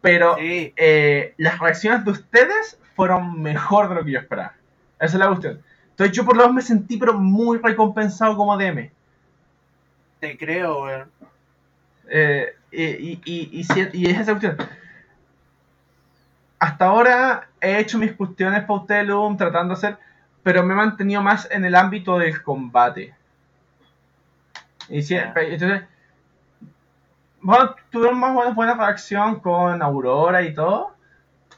Pero Sí. eh, las reacciones de ustedes fueron mejor de lo que yo esperaba. Esa es la cuestión. Entonces yo por lo menos me sentí pero muy recompensado como DM. Te creo, weón. Eh, y, y, y, y si- y es esa cuestión. Hasta ahora he hecho mis cuestiones Pautelum tratando de hacer, pero me he mantenido más en el ámbito del combate. Y si- Ya. entonces, bueno, tuvieron más menos buena reacción con Aurora y todo,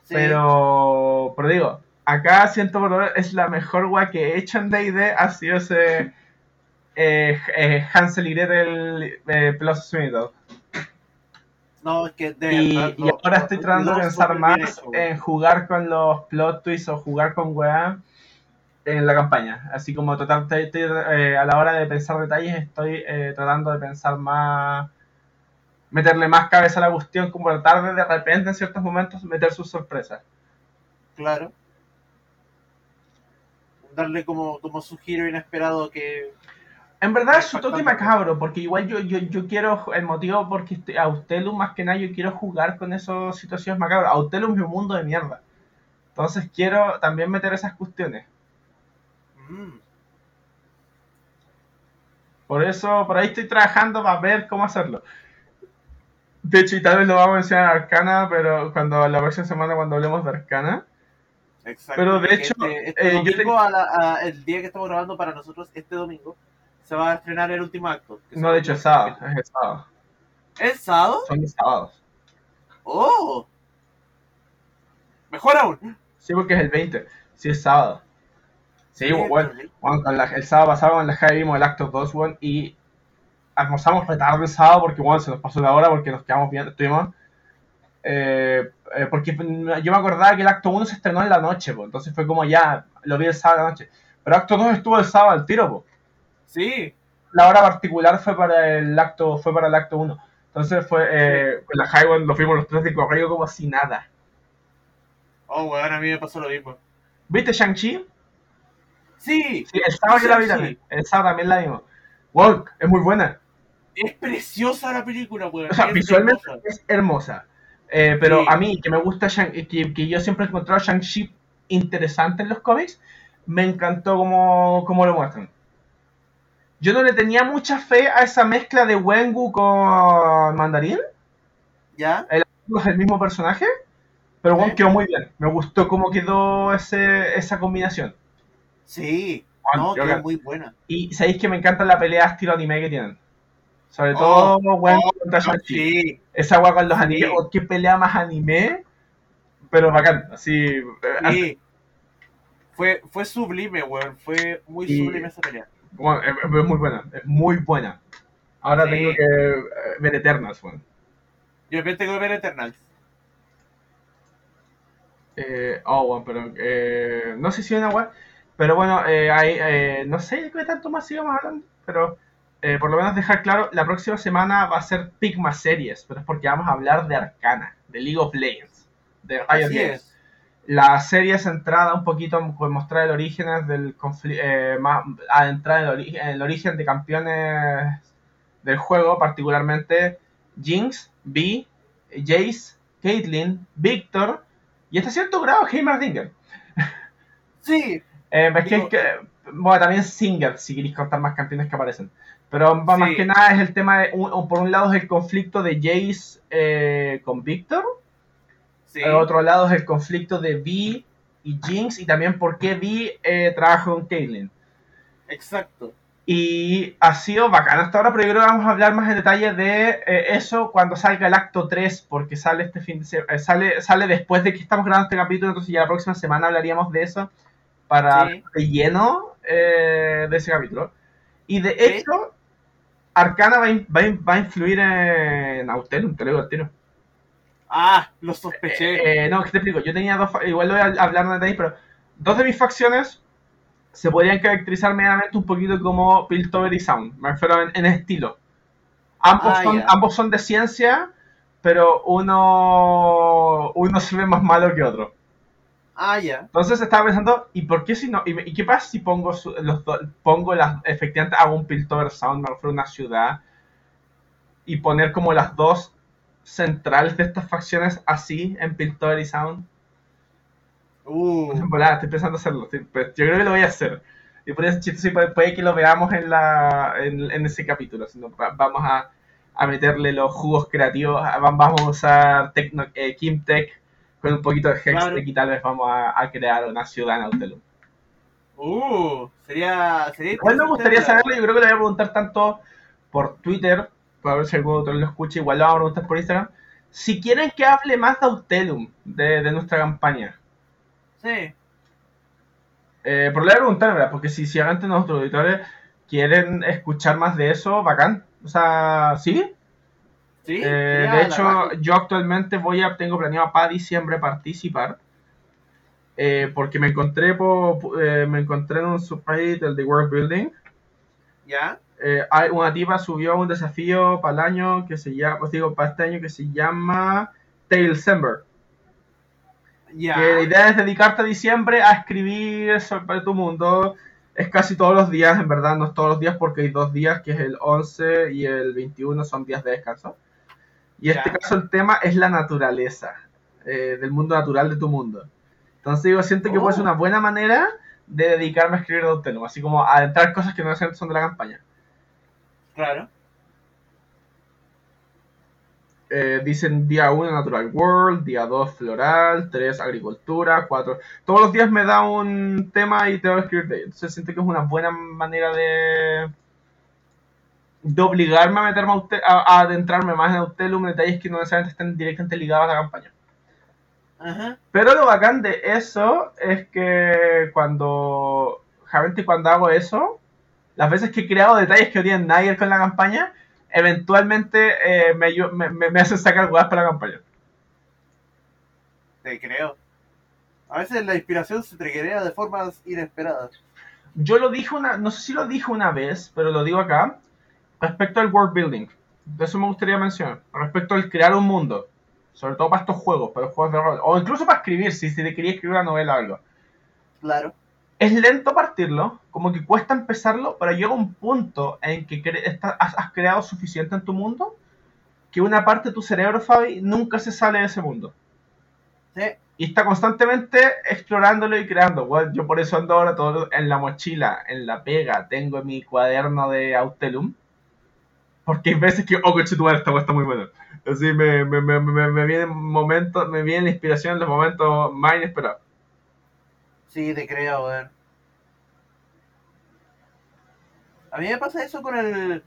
Sí. pero, pero digo, acá siento por es la mejor weá que he hecho en D&D, ha sido ese eh, eh, Hansel y Gretel eh, Plus Summit. No, es que de Y, verdad, y lo- ahora estoy tratando de pensar más en jugar con los plot twists o jugar con weá en la campaña. Así como tratar de- estoy, eh, a la hora de pensar detalles estoy tratando de pensar más, meterle más cabeza a la cuestión, como tratar de de repente en ciertos momentos meter sus sorpresas. Claro. Darle como, como su giro inesperado que. En verdad es su Bastante toque macabro, porque igual yo, yo, yo quiero, el motivo porque este- Autelum más que nada yo quiero jugar con esas situaciones macabras. Autelum es un mundo de mierda. Entonces quiero también meter esas cuestiones. Mm. Por eso, por ahí estoy trabajando para ver cómo hacerlo. De hecho, y tal vez lo vamos a mencionar en Arcana, pero cuando la próxima semana cuando hablemos de Arcana. Exacto. Pero de hecho, este, este eh, yo domingo, a la- a- el día que estamos grabando para nosotros, este domingo, se va a estrenar el último acto. No, de hecho, es sábado. Es el sábado. ¿Es sábado? Son los sábados. ¡Oh! Mejor aún. Sí, porque es el 20. Sí, es sábado. Sí, bueno, el sábado pasado con la Javi vimos el acto 2, weón, y almorzamos retardo el sábado porque, bueno, se nos pasó la hora porque nos quedamos viendo, estuvimos... eh, eh, porque yo me acordaba que el acto 1 se estrenó en la noche, pues, entonces fue como ya, lo vi el sábado en la noche. Pero acto 2 estuvo el sábado al tiro, pues. Sí, La hora particular fue para el acto fue para el acto 1. Entonces fue, eh, con la weón, lo fuimos los tres de correo como si nada. Oh, weón, a mí me pasó lo mismo. ¿Viste Shang-Chi? Sí, Sí, el sábado la vi también. El sábado también la vimos. Wow, es muy buena. es preciosa la película, weón. O sea, es visualmente hermosa. es hermosa. Eh, pero Sí. a mí, que me gusta, Shang- que, que yo siempre he encontrado Shang-Chi interesante en los cómics, me encantó como, como lo muestran. Yo no le tenía mucha fe a esa mezcla de Wengu con Mandarín, ¿Ya? es el mismo personaje, pero bueno, quedó muy bien. Me gustó cómo quedó ese, esa combinación. Sí. No, quedó muy buena. Y sabéis que me encanta la pelea estilo anime que tienen. Sobre Oh, todo Wengu oh, contra Shang-Chi. Sí, Esa agua con los Sí. animes, o qué pelea más anime, pero bacán, así. eh, sí. Fue, fue sublime, weón. Fue muy Y- sublime esa pelea. bueno, es, es muy buena, es muy buena. Ahora Sí. tengo que eh, ver Eternals, bueno. Yo también tengo que ver Eternals. Eh, oh, bueno, pero eh, no sé si una agua, pero bueno, eh, hay, eh, no sé qué tanto más sigamos hablando, pero eh, por lo menos dejar claro, la próxima semana va a ser Pigma Series, pero es porque vamos a hablar de Arcana, de League of Legends, de Riot Games. es. La serie centrada un poquito en mostrar el origen del conflicto, a entrar en el, ori- el origen de campeones del juego, particularmente Jinx, Vi, Jace, Caitlyn, Victor y hasta cierto grado Heimerdinger. Sí, [laughs] Eh, es que, Digo- es que- bueno, también Singer, si queréis contar más campeones que aparecen. Pero más que nada es el tema, de, un- por un lado es el conflicto de Jace eh, con Victor, sí. por otro lado es el conflicto de Vi y Jinx y también por qué Vi eh, trabaja con Caitlyn. Exacto. Y ha sido bacán hasta ahora, pero yo creo que vamos a hablar más en detalle de eh, eso cuando salga el acto 3, porque sale este fin de se- eh, sale, sale después de que estamos grabando este capítulo, entonces ya la próxima semana hablaríamos de eso para Sí. de lleno eh, de ese capítulo. Y de hecho, Arcana va, a in- va a in- va a influir en Autelum, te lo digo al tiro. Ah, lo sospeché. Eh, no, que te explico. Yo tenía dos. Igual lo voy a hablar en detalle, pero dos de mis facciones se podrían caracterizar medianamente un poquito como Piltover y Sound. Me refiero en, en estilo. Ambos, Ah, son, ambos son de ciencia, pero uno, uno se ve más malo que otro. Ah, ya. Entonces estaba pensando, ¿y por qué si no? ¿Y, qué pasa si pongo su- los do- pongo las, efectivamente hago un Piltover Sound, me refiero a una ciudad, y poner como las dos centrales de estas facciones así en Piltover y Sound? Uh, estoy pensando hacerlo. estoy- pues, yo creo que lo voy a hacer. Y por eso chistoso, y puede, puede que lo veamos en, la, en, en ese capítulo. Si no, va- vamos a, a meterle los jugos creativos. Vamos a usar Tecno, eh, Kimtech con un poquito de Hextech y tal vez vamos a, a crear una ciudad en Autelum. uh, sería, sería Igual me gustaría saberlo. Yo creo que le voy a preguntar tanto por Twitter, para ver si algún otro lo escucha. Igual lo vamos a preguntar por Instagram. Si quieren que hable más de Autelum, de, de nuestra campaña. Sí, Eh, pero le voy a preguntar, ¿verdad? Porque si, si antes nuestros auditores quieren escuchar más de eso, bacán. O sea, ¿sí? Sí. Eh, de hecho, yo actualmente voy a, tengo planeado para diciembre participar. eh, porque me encontré po- eh, me encontré en un subreddit del The World Building. ¿Ya? Eh, hay una tipa subió un desafío para el año que se llama, os digo, para este año que se llama Tailsember. Ya. Que la idea es dedicarte a diciembre a escribir sobre tu mundo es casi todos los días, en verdad no es todos los días porque hay dos días, que es el 11 y el 21 son días de descanso. Y en este caso el tema es la naturaleza, eh, del mundo natural de tu mundo. Entonces digo, siento que Oh. puede ser una buena manera de dedicarme a escribir Doctelum, así como a adentrar cosas que no son de la campaña. Claro. Eh, dicen día 1 Natural World, día 2 Floral, 3 Agricultura, 4... Todos los días me da un tema y tengo que escribir de ello. Entonces siento que es una buena manera de... de obligarme a meterme a, Aute- a- a adentrarme más en Autelum, en detalles que no necesariamente estén directamente ligados a la campaña. Ajá. Pero lo bacán de eso es que cuando... Realmente cuando hago eso, las veces que he creado detalles que no tienen nada que ver con la campaña, eventualmente eh, me, me, me- me hacen sacar huevas para la campaña. Te creo. A veces la inspiración se triguea de formas inesperadas. Yo lo dije una, no sé si lo dije una vez, pero lo digo acá, respecto al world building. De eso me gustaría mencionar. Respecto al crear un mundo. Sobre todo para estos juegos, para los juegos de rol. O incluso para escribir, si, si te quería escribir una novela o algo. Claro. Es lento partirlo, como que cuesta empezarlo, pero llega un punto en que cre- está- has, has creado suficiente en tu mundo que una parte de tu cerebro, Fabi, nunca se sale de ese mundo. Sí. Y está constantemente explorándolo y creando. Bueno, yo por eso ando ahora todo en la mochila, en la pega, tengo mi cuaderno de Autelum. Porque hay veces que, oh, coche, tu madre, esta está muy buena. Así me, me, me, me, vienen momentos, me viene la inspiración en los momentos más inesperados. Sí, te creo, weón. A mí me pasa eso con el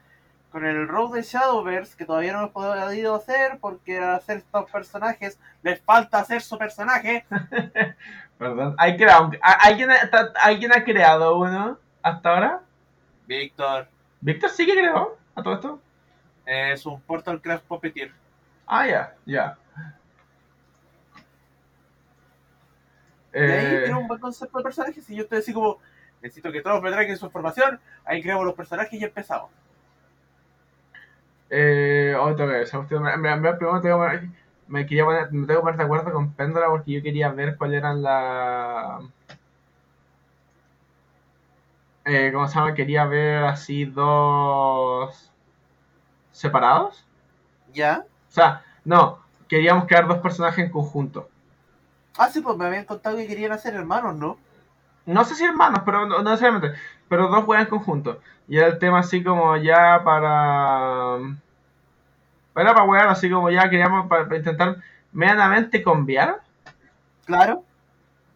con el road de Shadowverse, que todavía no hemos podido hacer, porque a hacer estos personajes les falta hacer su personaje. [laughs] Perdón. ¿Hay creado, ¿a- ¿alguien, ha, ¿Alguien ha creado uno hasta ahora? Víctor ¿Víctor sí que creó a todo esto? Es un Portal Craft Puppeteer. Ah, ya, ya. Y ahí Eh, tiene un buen concepto de personajes. Y yo estoy así como, necesito que todos me traigan su información. Ahí creamos los personajes y empezamos. Eh, otra vez, me, me, me- primero tengo me quería poner, me tengo que poner de acuerdo con Péndola porque yo quería ver cuáles eran la eh, ¿cómo se llama? Quería ver así dos separados. ¿Ya? O sea, no, queríamos crear dos personajes en conjunto. Ah, sí, pues me habían contado que querían hacer hermanos, ¿no? No sé si hermanos, pero no, no necesariamente. Pero dos juegan en conjunto. Y era el tema así como ya para. Era para jugar así como ya queríamos para, para intentar medianamente conviar. Claro.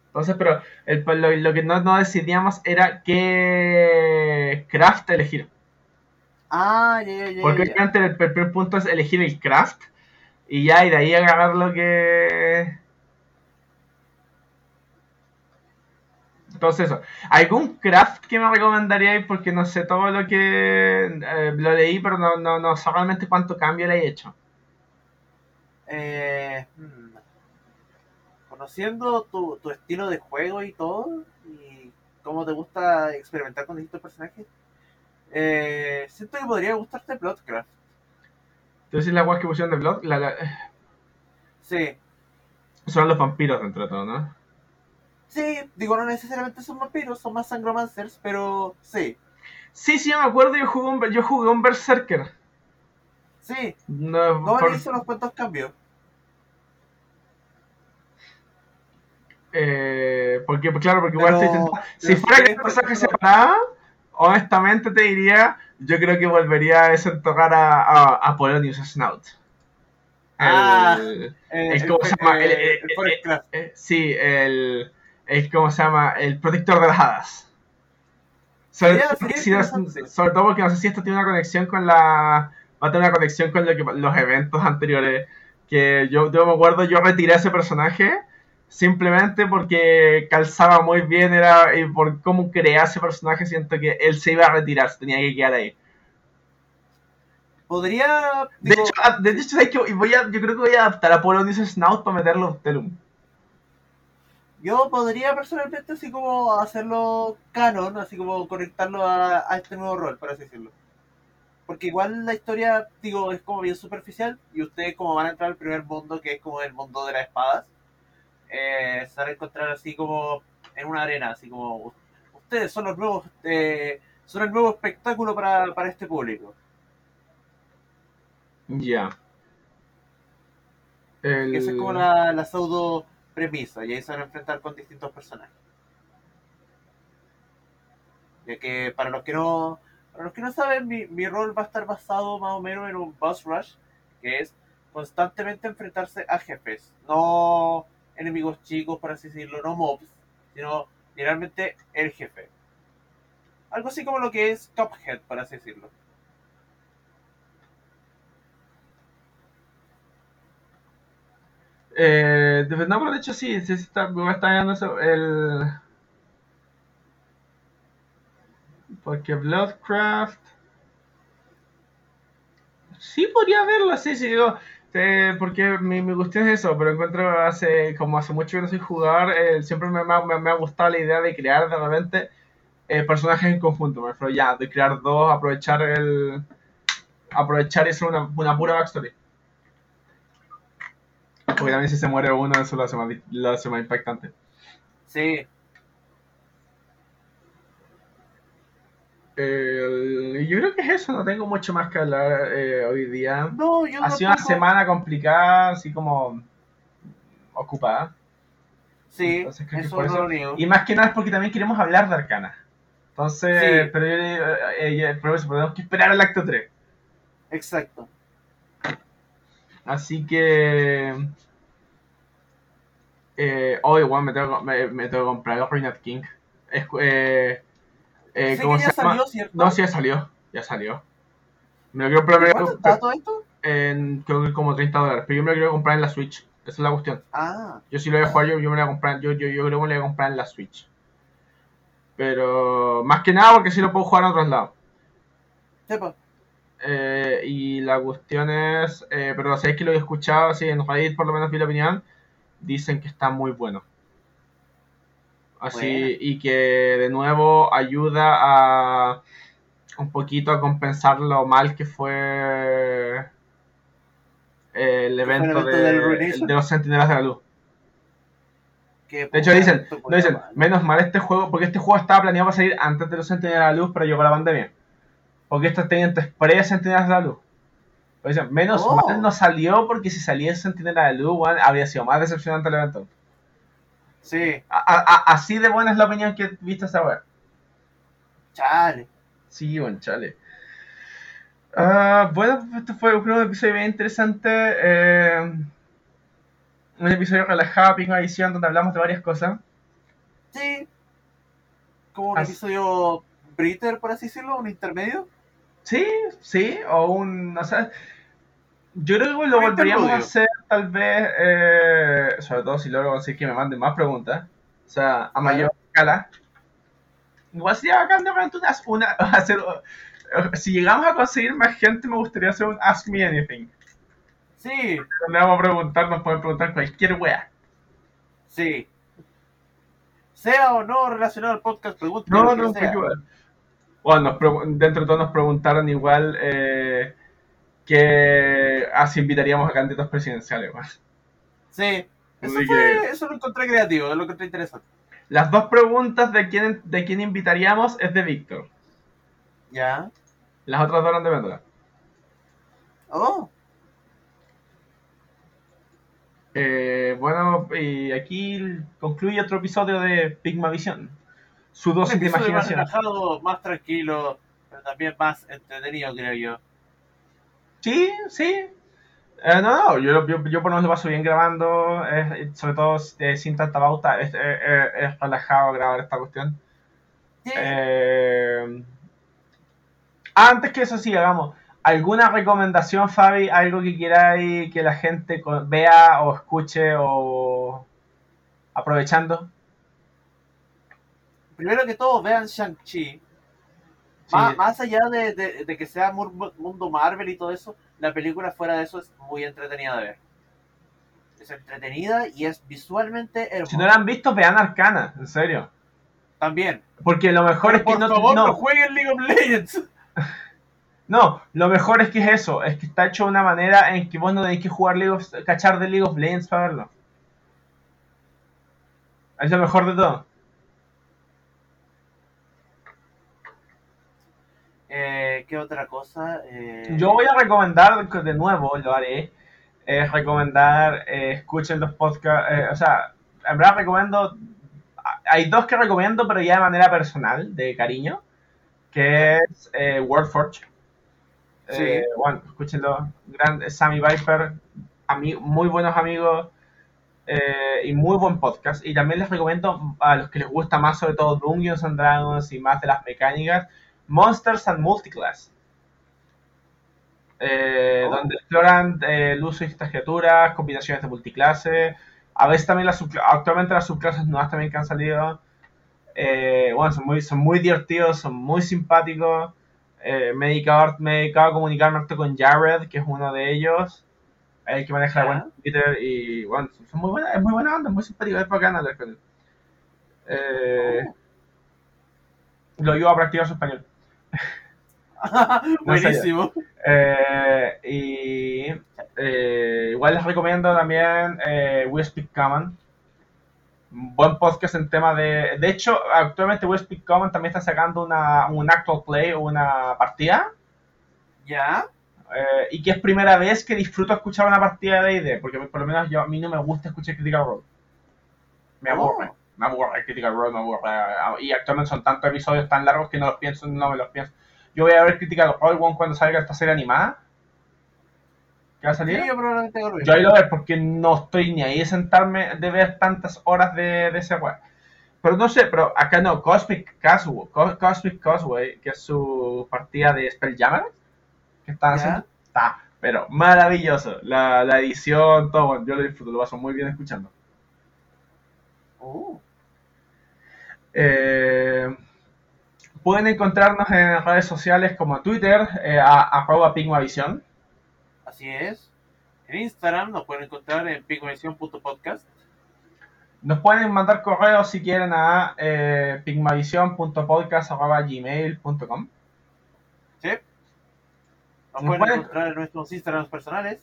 Entonces, pero el, lo, lo que no, no decidíamos era qué craft elegir. Ah, ya, ya, ya. Porque el, el primer punto es elegir el craft. Y ya, y de ahí agarrar lo que. Entonces eso. ¿Algún craft que me recomendaríais? Porque no sé todo lo que eh, lo leí, pero no, no, no sé realmente cuánto cambio le he hecho. Eh, hmm. Conociendo tu, tu estilo de juego y todo, y cómo te gusta experimentar con distintos personajes, eh, siento que podría gustarte Bloodcraft. Entonces las guas que pusieron de Blood, la, la- Sí, son los vampiros dentro de todo, ¿no? sí, digo, no necesariamente son vampiros, son más sangromancers, pero sí, Sí, sí, yo me acuerdo, yo jugué un, yo jugué un Berserker. sí. No, No por- hizo unos cuantos cambios. Eh, porque, claro, porque Pero- igual Si pero fuera que el personaje separado, honestamente te diría, yo creo que volvería a desentocar a, a, a Polonius Snout. El, Ah. Eh, el- ¿cómo se llama? El- el- el Forestcraft. eh, sí, el, el, ¿cómo se llama? El protector de las hadas. Si no- sobre todo porque no sé si esto tiene una conexión con la... Va a tener una conexión con lo que, los eventos anteriores. Que yo, yo me acuerdo, yo retiré a ese personaje simplemente porque calzaba muy bien era y por cómo creé a ese personaje siento que él se iba a retirar, se tenía que quedar ahí. Podría. De digo, hecho, ah, de hecho ¿sabes qué? Y voy a, yo creo que voy a adaptar a Polonius Snout para meterlo en Telum. Yo podría personalmente así como hacerlo canon, así como conectarlo a, a este nuevo rol, por así decirlo. Porque igual la historia, digo, es como bien superficial y ustedes como van a entrar al primer mundo, que es como el mundo de las espadas, eh, se van a encontrar así como en una arena, así como ustedes, son los nuevos, eh, son el nuevo espectáculo para, para este público. Ya. El- Que esa es como la, la pseudo premisa, y ahí se van a enfrentar con distintos personajes. Ya que para los que no, para los que no saben, mi, mi rol va a estar basado más o menos en un boss rush, que es constantemente enfrentarse a jefes, no enemigos chicos, por así decirlo, no mobs, sino literalmente el jefe. Algo así como lo que es Cuphead, por así decirlo. Eh, de- no, pero de hecho sí, sí está, me está viendo eso. El... Porque Bloodcraft. Sí, podría verlo, sí, sí, digo. Eh, porque mi, mi cuestión es eso, pero encuentro hace como hace mucho que no soy jugador, eh, siempre me, me- me- ha gustado la idea de crear de repente eh, personajes en conjunto. Me refiero ya, de crear dos, aprovechar el. aprovechar y hacer una, una pura backstory. Porque también si se muere uno, eso lo hace más, lo hace más impactante. Sí, Eh, yo creo que es eso, no tengo mucho más que hablar eh, hoy día. no, yo Ha sido una semana complicada, así como ocupada. Sí, Entonces creo que eso eso- lo niego. Y más que nada es porque también queremos hablar de Arcana. Entonces, Sí. pero eh, por eso tenemos que esperar al acto 3. Exacto. Así que. Eh, oh, igual me tengo, me, me tengo que comprar Ruined King. Es, eh, eh, salió, ¿cierto? No, sí, ya salió. Ya salió. Me lo quiero comprar ¿Cuánto está todo esto? en creo que como 30 dólares. Pero yo me lo quiero comprar en la Switch. Esa es la cuestión. Ah, Yo si lo voy a jugar, yo, yo me lo voy a comprar. Yo, yo, yo creo que me lo voy a comprar en la Switch. Pero más que nada porque sí lo puedo jugar en otros lados. sepa. Eh, y la cuestión es, eh, pero sabéis que lo he escuchado, así en Reddit por lo menos vi la opinión, dicen que está muy bueno. Así, y que de nuevo ayuda a un poquito a compensar lo mal que fue el evento, evento de, los Centinelas de la Luz. De hecho dicen, no dicen, menos mal este juego, porque este juego estaba planeado para salir antes de los Centinelas de la Luz, pero llegó la pandemia. Porque estos tenían pre Centinelas de la Luz. Pero dicen, menos Oh. mal no salió, porque si salía Centinela de la Luz, habría sido más decepcionante el evento. Sí, A- a- a- así de buena es la opinión que viste esa weá. chale. Sí, bueno, chale. Ah, bueno, este fue un episodio bien interesante. eh, un episodio relajado, Pigma Edición, donde hablamos de varias cosas. Sí. Como un episodio Britter, por así decirlo, un intermedio. Sí, sí, o un, no sé, yo creo que lo Un volveríamos a hacer tal vez, eh, sobre todo si logro conseguir que me manden más preguntas, o sea, a mayor escala. Igual sería bacán de repente una, una- [laughs] hacer, si llegamos a conseguir más gente me gustaría hacer un Ask Me Anything. Sí, Donde vamos a preguntar, nos pueden preguntar cualquier wea. sí. Sea o no relacionado al podcast, pregunta No, no, sea. Bueno, nos dentro de todo nos preguntaron igual eh, que ah, si invitaríamos a candidatos presidenciales. weón. Sí. Eso, Así fue, que- eso lo encontré creativo, es lo que encontré interesante. Las dos preguntas de quién, de quién invitaríamos es de Víctor. Ya. Las otras dos eran de Vendora. Oh, Eh, bueno, y aquí concluye otro episodio de Pigmavisión. Su dosis de episodio más imaginación. relajado, más tranquilo, pero también más entretenido, creo yo. Sí, sí. Eh, no, no, yo, yo, yo por lo menos lo paso bien grabando, eh, sobre todo eh, sin tanta pauta, es, eh, es relajado grabar esta cuestión. Sí. Eh, antes que eso sí, hagamos, ¿alguna recomendación, Fabi? ¿Algo que queráis que la gente vea o escuche o aprovechando? Primero que todo, vean Shang-Chi. Sí. Más, allá de, de- de que sea mundo Marvel y todo eso, la película fuera de eso es muy entretenida de ver. Es entretenida y es visualmente hermosa. Si no la han visto, vean Arcana, en serio. También. Porque lo mejor es que no, favor, no. no, jueguen League of Legends. [laughs] no, lo mejor es que es eso, es que está hecho de una manera en que vos no tenés que jugar League of, cachar de League of Legends para verlo. Es lo mejor de todo. Eh, ¿Qué otra cosa? Eh, Yo voy a recomendar, de nuevo lo haré, es recomendar, eh, escuchen los podcasts, eh, o sea, en verdad recomiendo, hay dos que recomiendo, pero ya de manera personal, de cariño, que es eh, Wordforge. Sí. Eh, bueno, escúchenlo, gran, Sammy Viper, ami- muy buenos amigos eh, y muy buen podcast. Y también les recomiendo a los que les gusta más, sobre todo Dungeons and Dragons y más de las mecánicas, Monsters and Multiclass. Eh, Oh. Donde exploran eh, el uso de estas criaturas, combinaciones de multiclase. A veces también las actualmente las subclases nuevas también que han salido. eh, bueno, son muy, son muy divertidos, son muy simpáticos. Eh, me, he dedicado, me he dedicado a comunicarme con Jared, que es uno de ellos, el que maneja la Twitter. Y bueno, son muy buenas, es muy buena onda, es muy simpático, es bacán hablar con él. Lo ayudo a practicar su español. [laughs] Buenísimo. Eh, y eh, igual les recomiendo también eh, We Speak Common. Buen podcast en tema de. De hecho, actualmente We Speak Common también está sacando una, un actual play, una partida. ¿Ya? eh, y que es primera vez que disfruto escuchar una partida de ID, porque por lo menos yo, a mí no me gusta escuchar Critical Role. Me aburre, Oh. Me aburre Critical Role, me aburre. Y actualmente son tantos episodios tan largos que no los pienso, no me los pienso. Yo voy a ver Critical Role cuando salga esta serie animada. ¿Qué va a salir? Sí, yo probablemente lo Yo ahí lo veo porque no estoy ni ahí de sentarme de ver tantas horas de, de ese weón. Pero no sé, pero acá no, Cosmic Causeway, Co- Cosmic Causeway, que es su partida de Spelljammer, que están Ya. haciendo, está, pero maravilloso. La, la edición, todo, yo lo disfruto, lo paso muy bien escuchando. Uh, Eh, pueden encontrarnos en redes sociales como Twitter, eh, a, arroba Pigmavisión. así es. En Instagram nos pueden encontrar en pigmavisión.podcast. Nos pueden mandar correos si quieren a eh, pigmavision.podcast.gmail.com ¿Sí? Nos Nos pueden pueden- encontrar en nuestros Instagrams personales.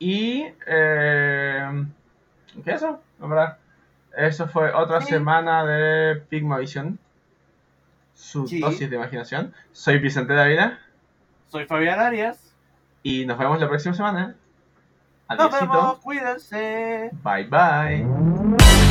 Y... Eh, ¿Qué eso? La verdad. Eso fue otra Sí. semana de Pigmavision. Su Sí. dosis de imaginación. Soy Vicente Davila Soy Fabián Arias. y nos vemos la próxima semana. Nos Adiósito. vemos, cuídense. Bye bye.